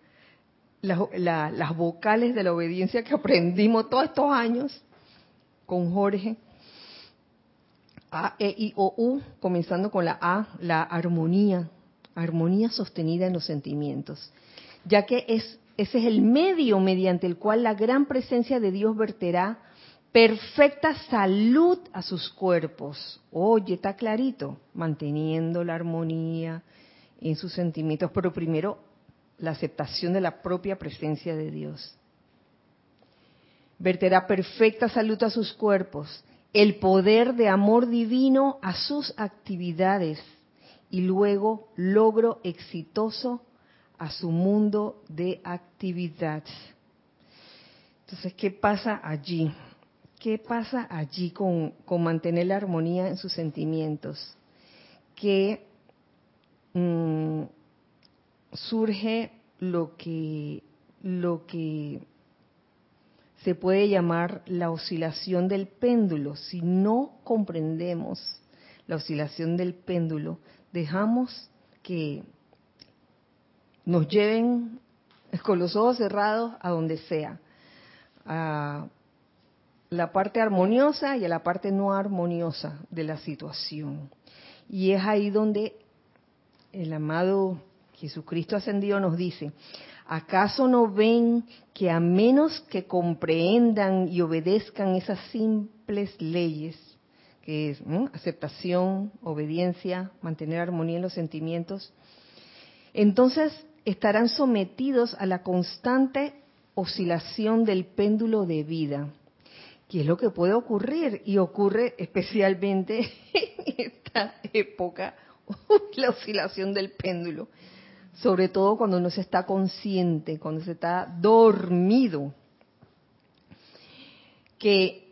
las vocales de la obediencia que aprendimos todos estos años con Jorge. A, E, I, O, U, comenzando con la A, la armonía, armonía sostenida en los sentimientos, ya que es ese es el medio mediante el cual la gran presencia de Dios verterá perfecta salud a sus cuerpos. Oye, está clarito, manteniendo la armonía en sus sentimientos, pero primero la aceptación de la propia presencia de Dios. Verterá perfecta salud a sus cuerpos, el poder de amor divino a sus actividades y luego logro exitoso a su mundo de actividad. Entonces, ¿qué pasa allí? ¿Qué pasa allí con, mantener la armonía en sus sentimientos? Que mm, surge lo que, lo que se puede llamar la oscilación del péndulo. Si no comprendemos la oscilación del péndulo, dejamos que nos lleven con los ojos cerrados a donde sea, a la parte armoniosa y a la parte no armoniosa de la situación. Y es ahí donde el amado Jesucristo ascendido nos dice, ¿acaso no ven que a menos que comprendan y obedezcan esas simples leyes, que es aceptación, obediencia, mantener armonía en los sentimientos, entonces estarán sometidos a la constante oscilación del péndulo de vida, que es lo que puede ocurrir y ocurre especialmente en esta época, la oscilación del péndulo, sobre todo cuando no se está consciente, cuando se está dormido. Que,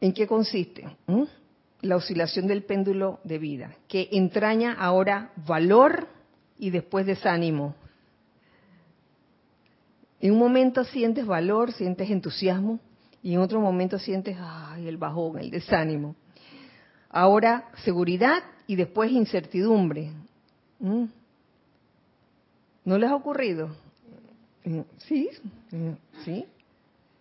¿En qué consiste? ¿Mm? La oscilación del péndulo de vida, que entraña ahora valor, y después desánimo. En un momento sientes valor, sientes entusiasmo y en otro momento sientes ay, el bajón, el desánimo. Ahora seguridad y después incertidumbre. ¿Mm? ¿No les ha ocurrido? Mm, sí, mm, sí.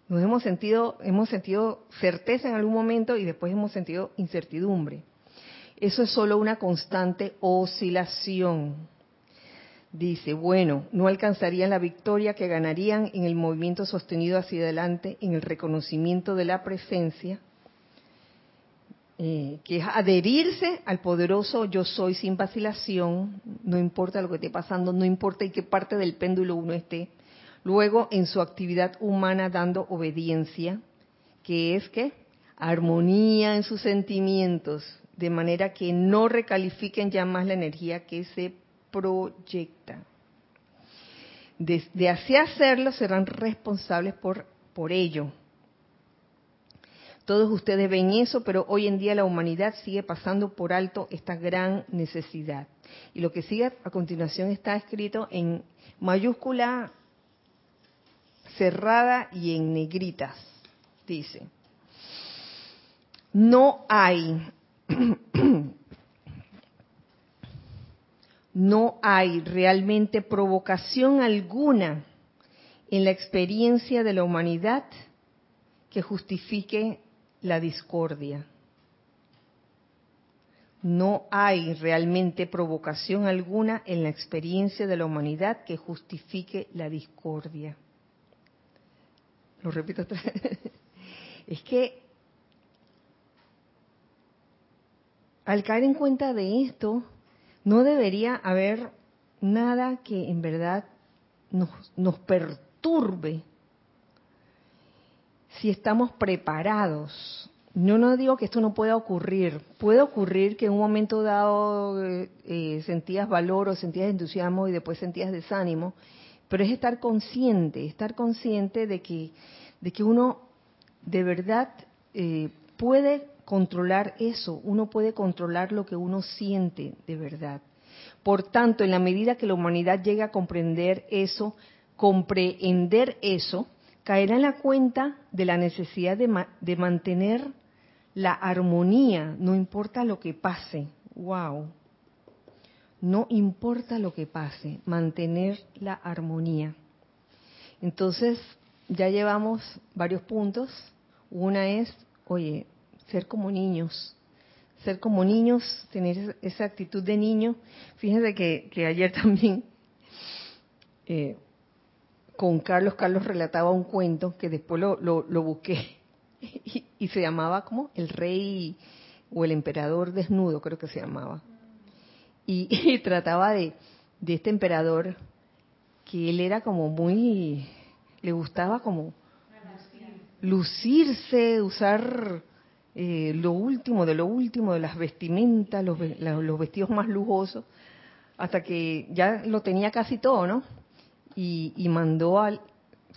Nos hemos sentido, hemos sentido certeza en algún momento y después hemos sentido incertidumbre. Eso es solo una constante oscilación dice, bueno, no alcanzarían la victoria que ganarían en el movimiento sostenido hacia adelante, en el reconocimiento de la presencia, eh, que es adherirse al poderoso yo soy sin vacilación, no importa lo que esté pasando, no importa en qué parte del péndulo uno esté. Luego, en su actividad humana dando obediencia, que es que armonía en sus sentimientos, de manera que no recalifiquen ya más la energía que se proyecta. De, así hacerlo serán responsables por, por ello. Todos ustedes ven eso, pero hoy en día la humanidad sigue pasando por alto esta gran necesidad. Y lo que sigue a continuación está escrito en mayúscula cerrada y en negritas. Dice, no hay no hay realmente provocación alguna en la experiencia de la humanidad que justifique la discordia. no hay realmente provocación alguna en la experiencia de la humanidad que justifique la discordia. Lo repito otra vez. Es que al caer en cuenta de esto, no debería haber nada que en verdad nos, nos perturbe si estamos preparados. Yo no digo que esto no pueda ocurrir. Puede ocurrir que en un momento dado eh, eh, sentías valor o sentías entusiasmo y después sentías desánimo, pero es estar consciente, estar consciente de que, de que uno de verdad eh, puede controlar eso, uno puede controlar lo que uno siente de verdad. Por tanto, en la medida que la humanidad llegue a comprender eso, comprehender eso, caerá en la cuenta de la necesidad de mantener la armonía, no importa lo que pase. ¡Wow! No importa lo que pase, mantener la armonía. Entonces, ya llevamos varios puntos. Una es, oye, ser como niños, ser como niños, tener esa actitud de niño. Fíjense que, ayer también eh, con Carlos, Carlos relataba un cuento que después lo, lo, busqué y, se llamaba como El Rey o el Emperador Desnudo, creo que se llamaba. Y, trataba de, de este emperador que él era como muy, le gustaba como lucirse, usar eh, lo último de lo último de las vestimentas, los, los vestidos más lujosos, hasta que ya lo tenía casi todo, ¿no? Y, y mandó al,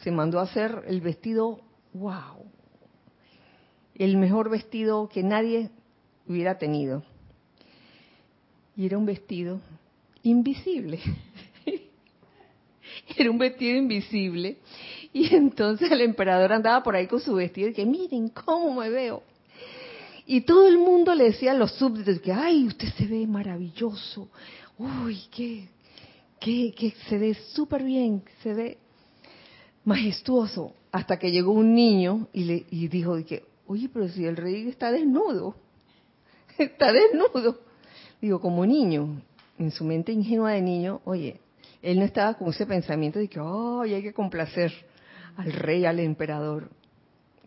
se mandó a hacer el vestido, wow, el mejor vestido que nadie hubiera tenido. Y era un vestido invisible. era un vestido invisible. Y entonces el emperador andaba por ahí con su vestido y que miren cómo me veo. Y todo el mundo le decía a los súbditos que, ay, usted se ve maravilloso, uy, que, que, se ve súper bien, se ve majestuoso. Hasta que llegó un niño y, le, y dijo que, oye, pero si el rey está desnudo, está desnudo. Digo, como niño, en su mente ingenua de niño, oye, él no estaba con ese pensamiento de que, ay, hay que complacer al rey, al emperador.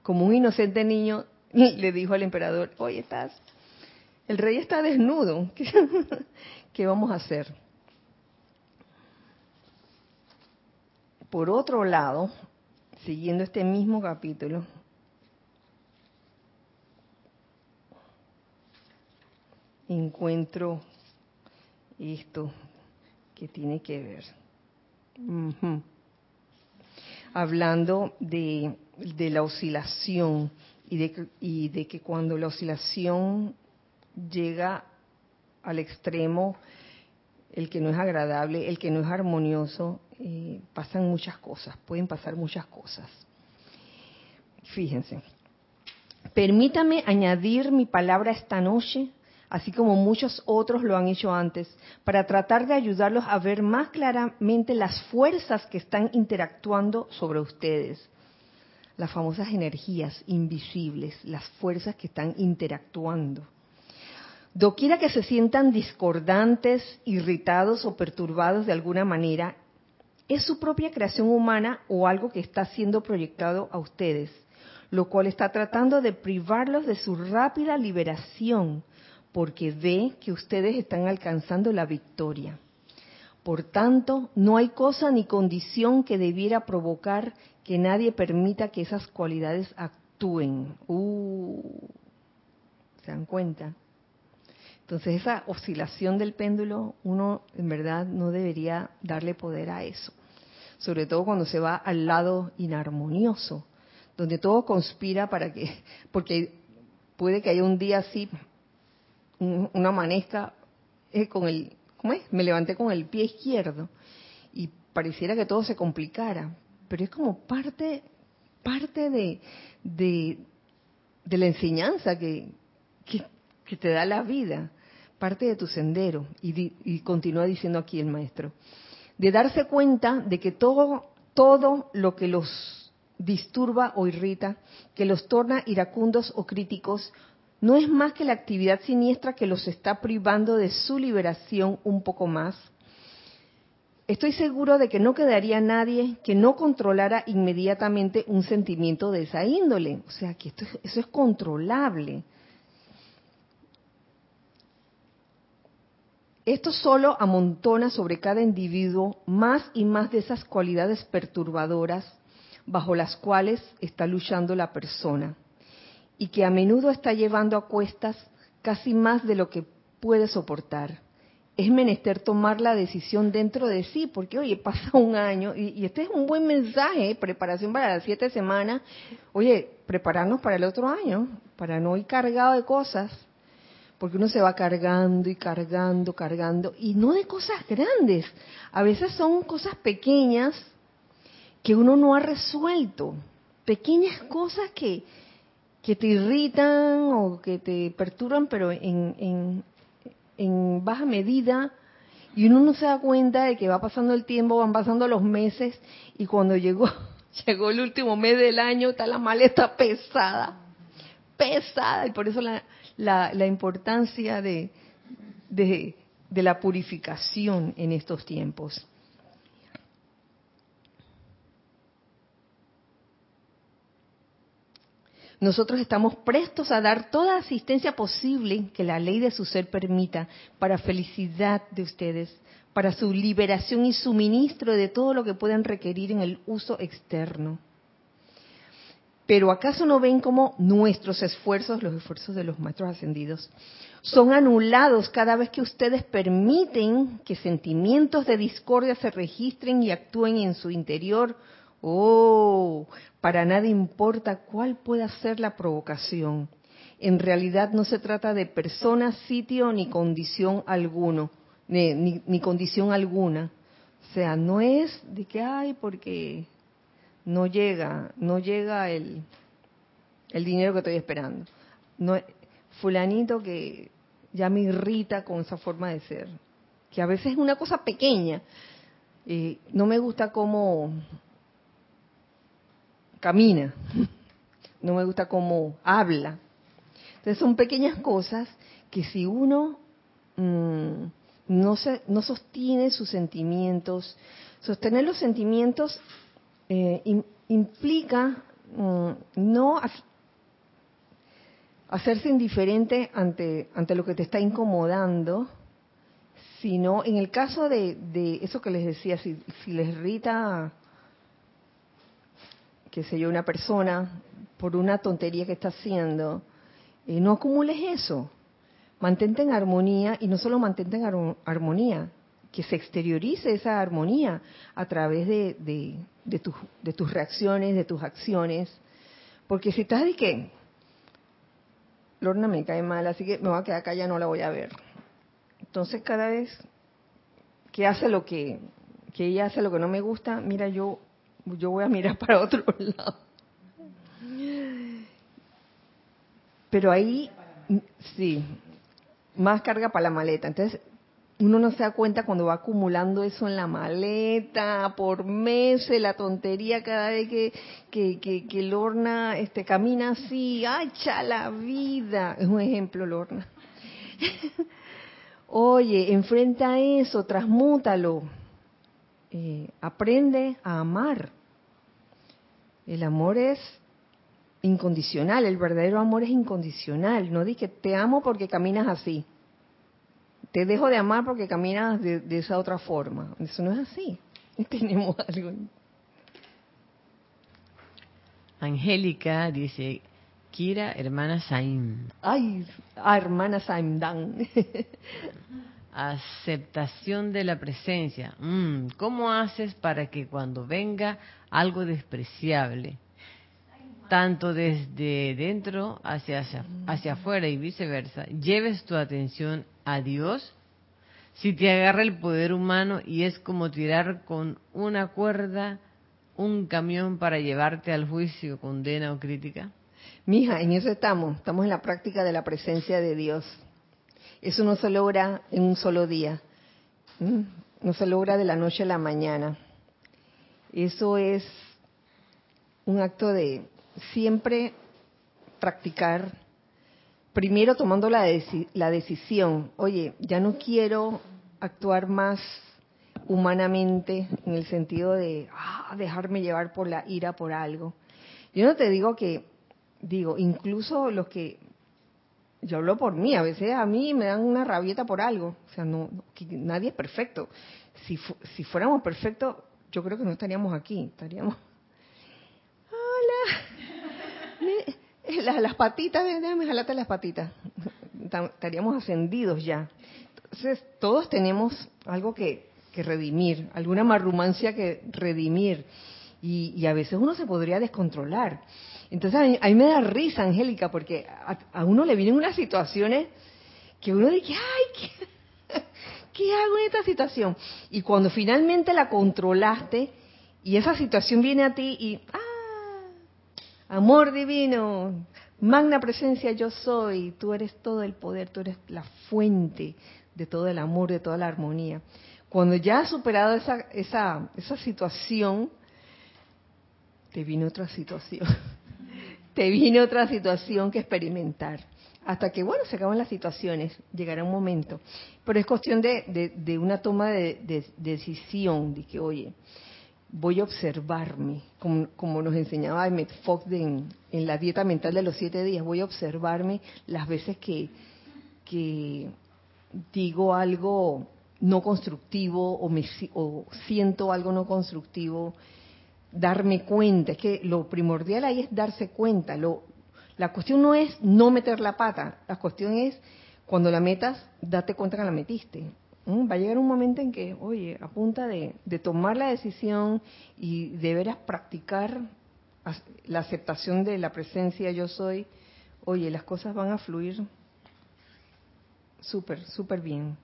Como un inocente niño, le dijo al emperador, oye, estás, el rey está desnudo, ¿qué, vamos a hacer? Por otro lado, siguiendo este mismo capítulo, encuentro esto que tiene que ver. Hablando de, de, la oscilación y de, y de que cuando la oscilación llega al extremo, el que no es agradable, el que no es armonioso, eh, pasan muchas cosas, pueden pasar muchas cosas. Fíjense, permítame añadir mi palabra esta noche, así como muchos otros lo han hecho antes, para tratar de ayudarlos a ver más claramente las fuerzas que están interactuando sobre ustedes las famosas energías invisibles, las fuerzas que están interactuando. Doquiera que se sientan discordantes, irritados o perturbados de alguna manera, es su propia creación humana o algo que está siendo proyectado a ustedes, lo cual está tratando de privarlos de su rápida liberación, porque ve que ustedes están alcanzando la victoria. Por tanto, no hay cosa ni condición que debiera provocar que nadie permita que esas cualidades actúen. Uh, ¿Se dan cuenta? Entonces esa oscilación del péndulo, uno en verdad no debería darle poder a eso. Sobre todo cuando se va al lado inarmonioso, donde todo conspira para que, porque puede que haya un día así, una amanezca eh, con el, Me levanté con el pie izquierdo y pareciera que todo se complicara, pero es como parte, parte de, de, la enseñanza que, que, te da la vida, parte de tu sendero. Y, y continúa diciendo aquí el maestro, de darse cuenta de que todo, todo lo que los disturba o irrita, que los torna iracundos o críticos, no es más que la actividad siniestra que los está privando de su liberación un poco más. Estoy seguro de que no quedaría nadie que no controlara inmediatamente un sentimiento de esa índole. O sea, que esto, eso es controlable. Esto solo amontona sobre cada individuo más y más de esas cualidades perturbadoras bajo las cuales está luchando la persona y que a menudo está llevando a cuestas casi más de lo que puede soportar. Es menester tomar la decisión dentro de sí, porque oye, pasa un año y, este es un buen mensaje, preparación para las siete semanas. Oye, prepararnos para el otro año, para no ir cargado de cosas, porque uno se va cargando y cargando, cargando, y no de cosas grandes. A veces son cosas pequeñas que uno no ha resuelto, pequeñas cosas que, que te irritan o que te perturban, pero en, en, baja medida, y uno no se da cuenta de que va pasando el tiempo, van pasando los meses, y cuando llegó, llegó el último mes del año, está la maleta pesada, pesada, y por eso la, la, la importancia de, de la purificación en estos tiempos. Nosotros estamos prestos a dar toda asistencia posible que la ley de su ser permita para felicidad de ustedes, para su liberación y suministro de todo lo que puedan requerir en el uso externo. Pero ¿acaso no ven cómo nuestros esfuerzos, los esfuerzos de los maestros ascendidos, son anulados cada vez que ustedes permiten que sentimientos de discordia se registren y actúen en su interior Oh, para nada importa cuál pueda ser la provocación. En realidad no se trata de persona, sitio ni condición alguno, ni, condición alguna. O sea, no es de que hay porque no llega, no llega el, el dinero que estoy esperando. No, fulanito que ya me irrita con esa forma de ser, que a veces es una cosa pequeña. Eh, no me gusta cómo camina, no me gusta cómo habla. Entonces son pequeñas cosas que si uno mm, no, se, no sostiene sus sentimientos, sostener los sentimientos eh, implica mm, no hacerse indiferente ante, ante lo que te está incomodando, sino en el caso de, de eso que les decía, si, si les irrita que sé yo, una persona por una tontería que está haciendo, eh, no acumules eso. Mantente en armonía y no solo mantente en armonía, que se exteriorice esa armonía a través de, de, de tus reacciones, de tus acciones. Porque si estás de que, Lorna me cae mal, así que me voy a quedar ya no la voy a ver. Entonces cada vez que hace lo que, que ella hace lo que no me gusta, mira, yo yo voy a mirar para otro lado. Pero ahí, sí, más carga para la maleta. Entonces, uno no se da cuenta cuando va acumulando eso en la maleta por meses, la tontería cada vez que, que, que, Lorna este, camina así, ¡acha la vida! Es un ejemplo, Lorna. Oye, enfrenta eso, transmútalo. Eh, aprende a amar. El amor es incondicional, el verdadero amor es incondicional. No di que te amo porque caminas así. Te dejo de amar porque caminas de, esa otra forma. Eso no es así. Tenemos algo. Angélica dice, Kira, hermana Saim. Ay, ah, hermana Saim Dan. Aceptación de la presencia. Mm, ¿Cómo haces para que cuando venga algo despreciable, tanto desde dentro hacia, hacia, afuera y viceversa, lleves tu atención a Dios? Si te agarra el poder humano y es como tirar con una cuerda un camión para llevarte al juicio, condena o crítica. Mija, en eso estamos, estamos en la práctica de la presencia de Dios. Eso no se logra en un solo día. No se logra de la noche a la mañana. Eso es un acto de siempre practicar, primero tomando la, la decisión, oye, ya no quiero actuar más humanamente en el sentido de ah, dejarme llevar por la ira por algo. Yo no te digo que, digo, incluso los que, yo hablo por mí, a veces a mí me dan una rabieta por algo, o sea, no, nadie es perfecto. Si, si fuéramos perfectos, yo creo que no estaríamos aquí, estaríamos... Hola, las, las patitas, déjame jalarte las patitas, estaríamos ascendidos ya. Entonces, todos tenemos algo que que redimir, alguna marrumancia que redimir. Y, a veces uno se podría descontrolar. Entonces a mí, me da risa, Angélica, porque a, uno le vienen unas situaciones que uno dice, ay, ¿qué, ¿qué hago en esta situación? Y cuando finalmente la controlaste y esa situación viene a ti y, ah, amor divino, magna presencia yo soy, tú eres todo el poder, tú eres la fuente de todo el amor, de toda la armonía. Cuando ya has superado esa, esa, esa situación, te viene otra situación. te viene otra situación que experimentar. Hasta que, bueno, se acaban las situaciones, llegará un momento. Pero es cuestión de, de, una toma de, decisión, de que, oye, voy a observarme, como, nos enseñaba Emmett Fox en, en, la dieta mental de los siete días, voy a observarme las veces que, que digo algo no constructivo o, me, o siento algo no constructivo, darme cuenta. Es que lo primordial ahí es darse cuenta. Lo, la cuestión no es no meter la pata, la cuestión es cuando la metas, date cuenta que la metiste. ¿Mm? Va a llegar un momento en que, oye, a punta de, de tomar la decisión y de veras practicar la aceptación de la presencia yo soy, oye, las cosas van a fluir súper, súper bien.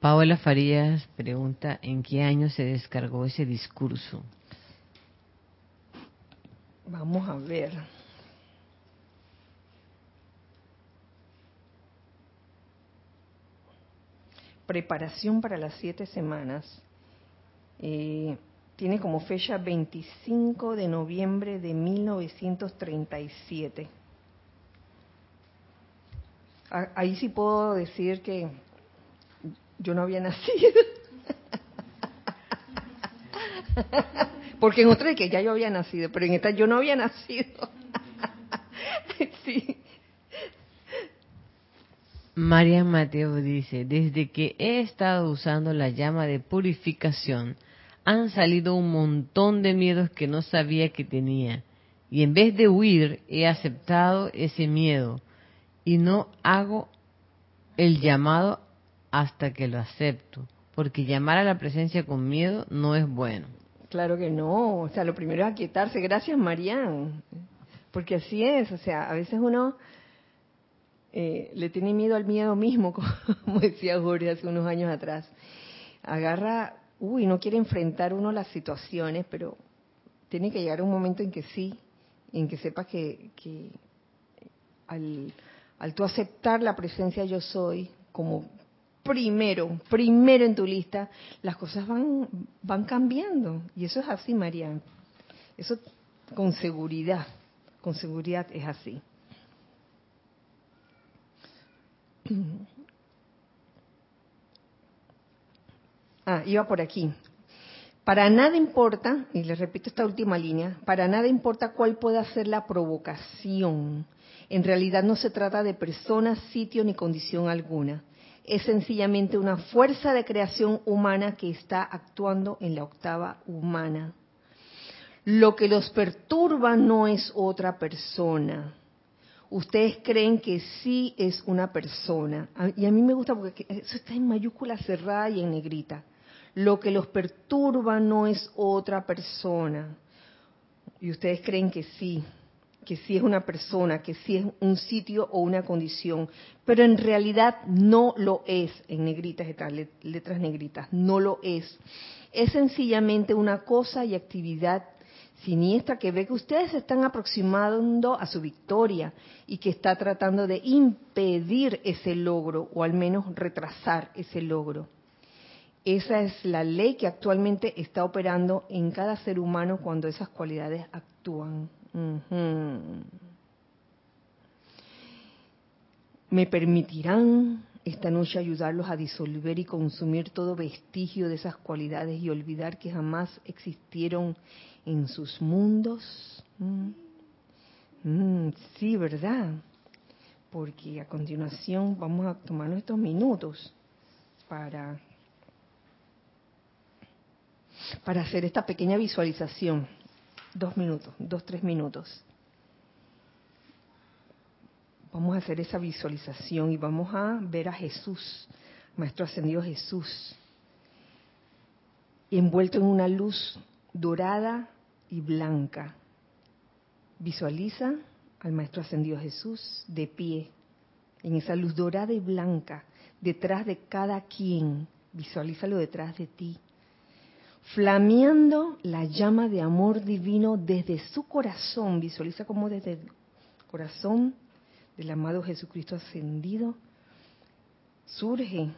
Paola Farías pregunta en qué año se descargó ese discurso. Vamos a ver. Preparación para las siete semanas. Eh, tiene como fecha 25 de noviembre de 1937. Ahí sí puedo decir que yo no había nacido. Porque en otra de que ya yo había nacido, pero en esta yo no había nacido. sí. María Mateo dice, desde que he estado usando la llama de purificación, han salido un montón de miedos que no sabía que tenía. Y en vez de huir, he aceptado ese miedo y no hago el llamado hasta que lo acepto, porque llamar a la presencia con miedo no es bueno. Claro que no, o sea, lo primero es aquietarse. Gracias, Marian, porque así es, o sea, a veces uno eh, le tiene miedo al miedo mismo, como decía Jorge hace unos años atrás. Agarra, uy, no quiere enfrentar uno las situaciones, pero tiene que llegar un momento en que sí, en que sepa que, que al, al tú aceptar la presencia yo soy como primero, primero en tu lista, las cosas van, van cambiando. Y eso es así, María. Eso con seguridad, con seguridad es así. Ah, iba por aquí. Para nada importa, y le repito esta última línea, para nada importa cuál pueda ser la provocación. En realidad no se trata de persona, sitio ni condición alguna es sencillamente una fuerza de creación humana que está actuando en la octava humana. Lo que los perturba no es otra persona. Ustedes creen que sí es una persona. Y a mí me gusta porque eso está en mayúscula cerrada y en negrita. Lo que los perturba no es otra persona. Y ustedes creen que sí que sí es una persona, que sí es un sitio o una condición, pero en realidad no lo es, en negritas, letras negritas, no lo es. Es sencillamente una cosa y actividad siniestra que ve que ustedes se están aproximando a su victoria y que está tratando de impedir ese logro o al menos retrasar ese logro. Esa es la ley que actualmente está operando en cada ser humano cuando esas cualidades actúan. me permitirán esta noche ayudarlos a disolver y consumir todo vestigio de esas cualidades y olvidar que jamás existieron en sus mundos. Mm. Mm, sí, ¿verdad? Porque a continuación vamos a tomar nuestros minutos para, para hacer esta pequeña visualización. Dos minutos, dos, tres minutos. Vamos a hacer esa visualización y vamos a ver a Jesús, Maestro Ascendido Jesús, envuelto en una luz dorada y blanca. Visualiza al Maestro Ascendido Jesús de pie, en esa luz dorada y blanca, detrás de cada quien. Visualízalo detrás de ti. Flameando la llama de amor divino desde su corazón. Visualiza como desde el corazón del amado Jesucristo ascendido surge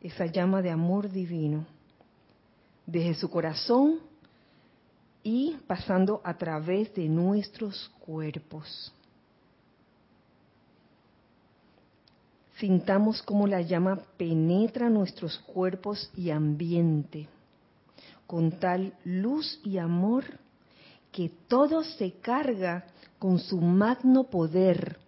esa llama de amor divino. Desde su corazón y pasando a través de nuestros cuerpos. Sintamos cómo la llama penetra nuestros cuerpos y ambiente con tal luz y amor que todo se carga con su magno poder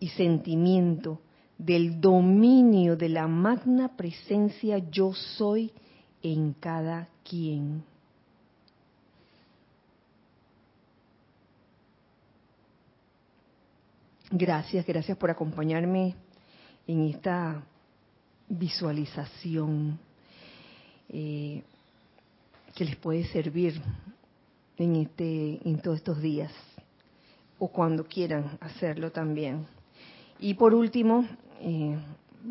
y sentimiento del dominio de la magna presencia yo soy en cada quien. Gracias, gracias por acompañarme en esta visualización eh, que les puede servir en este, en todos estos días o cuando quieran hacerlo también. Y por último, eh,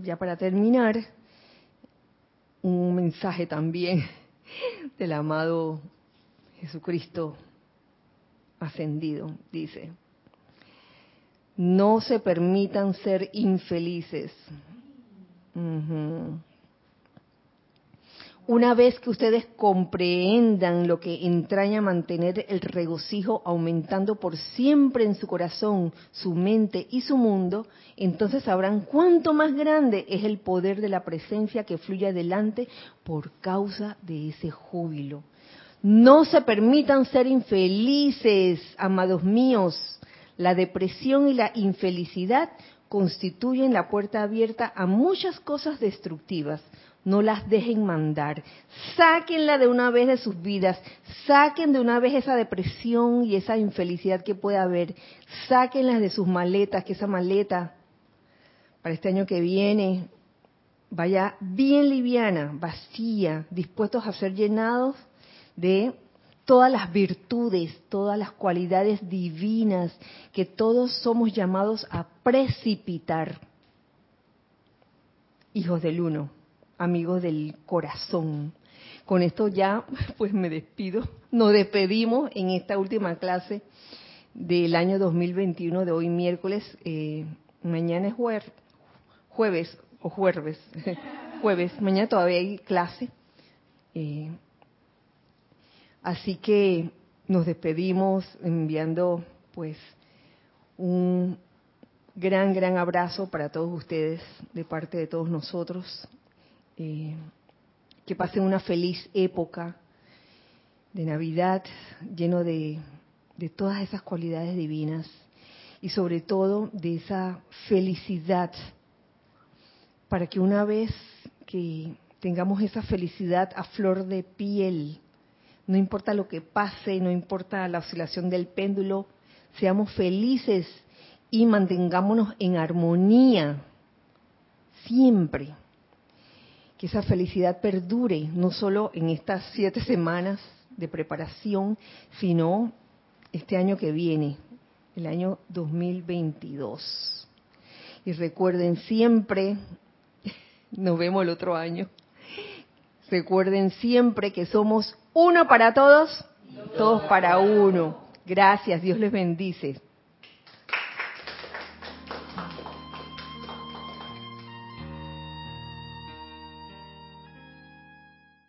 ya para terminar, un mensaje también del amado Jesucristo ascendido, dice no se permitan ser infelices. Una vez que ustedes comprendan lo que entraña mantener el regocijo aumentando por siempre en su corazón, su mente y su mundo, entonces sabrán cuánto más grande es el poder de la presencia que fluye adelante por causa de ese júbilo. No se permitan ser infelices, amados míos la depresión y la infelicidad constituyen la puerta abierta a muchas cosas destructivas. No las dejen mandar. Sáquenla de una vez de sus vidas. Saquen de una vez esa depresión y esa infelicidad que puede haber. Sáquenlas de sus maletas, que esa maleta para este año que viene vaya bien liviana, vacía, dispuestos a ser llenados de todas las virtudes, todas las cualidades divinas que todos somos llamados a precipitar. Hijos del uno, amigos del corazón. Con esto ya pues me despido. Nos despedimos en esta última clase del año 2021 de hoy miércoles. Eh, mañana es jueves o jueves. jueves. Mañana todavía hay clase. Eh, Así que nos despedimos enviando pues un gran, gran abrazo para todos ustedes de parte de todos nosotros. Eh, que pasen una feliz época de Navidad lleno de, de todas esas cualidades divinas y sobre todo de esa felicidad para que una vez que tengamos esa felicidad a flor de piel, no importa lo que pase, no importa la oscilación del péndulo, seamos felices y mantengámonos en armonía siempre. Que esa felicidad perdure, no solo en estas siete semanas de preparación, sino este año que viene, el año 2022. Y recuerden siempre, nos vemos el otro año, recuerden siempre que somos uno para todos, todos para uno. Gracias, Dios les bendice.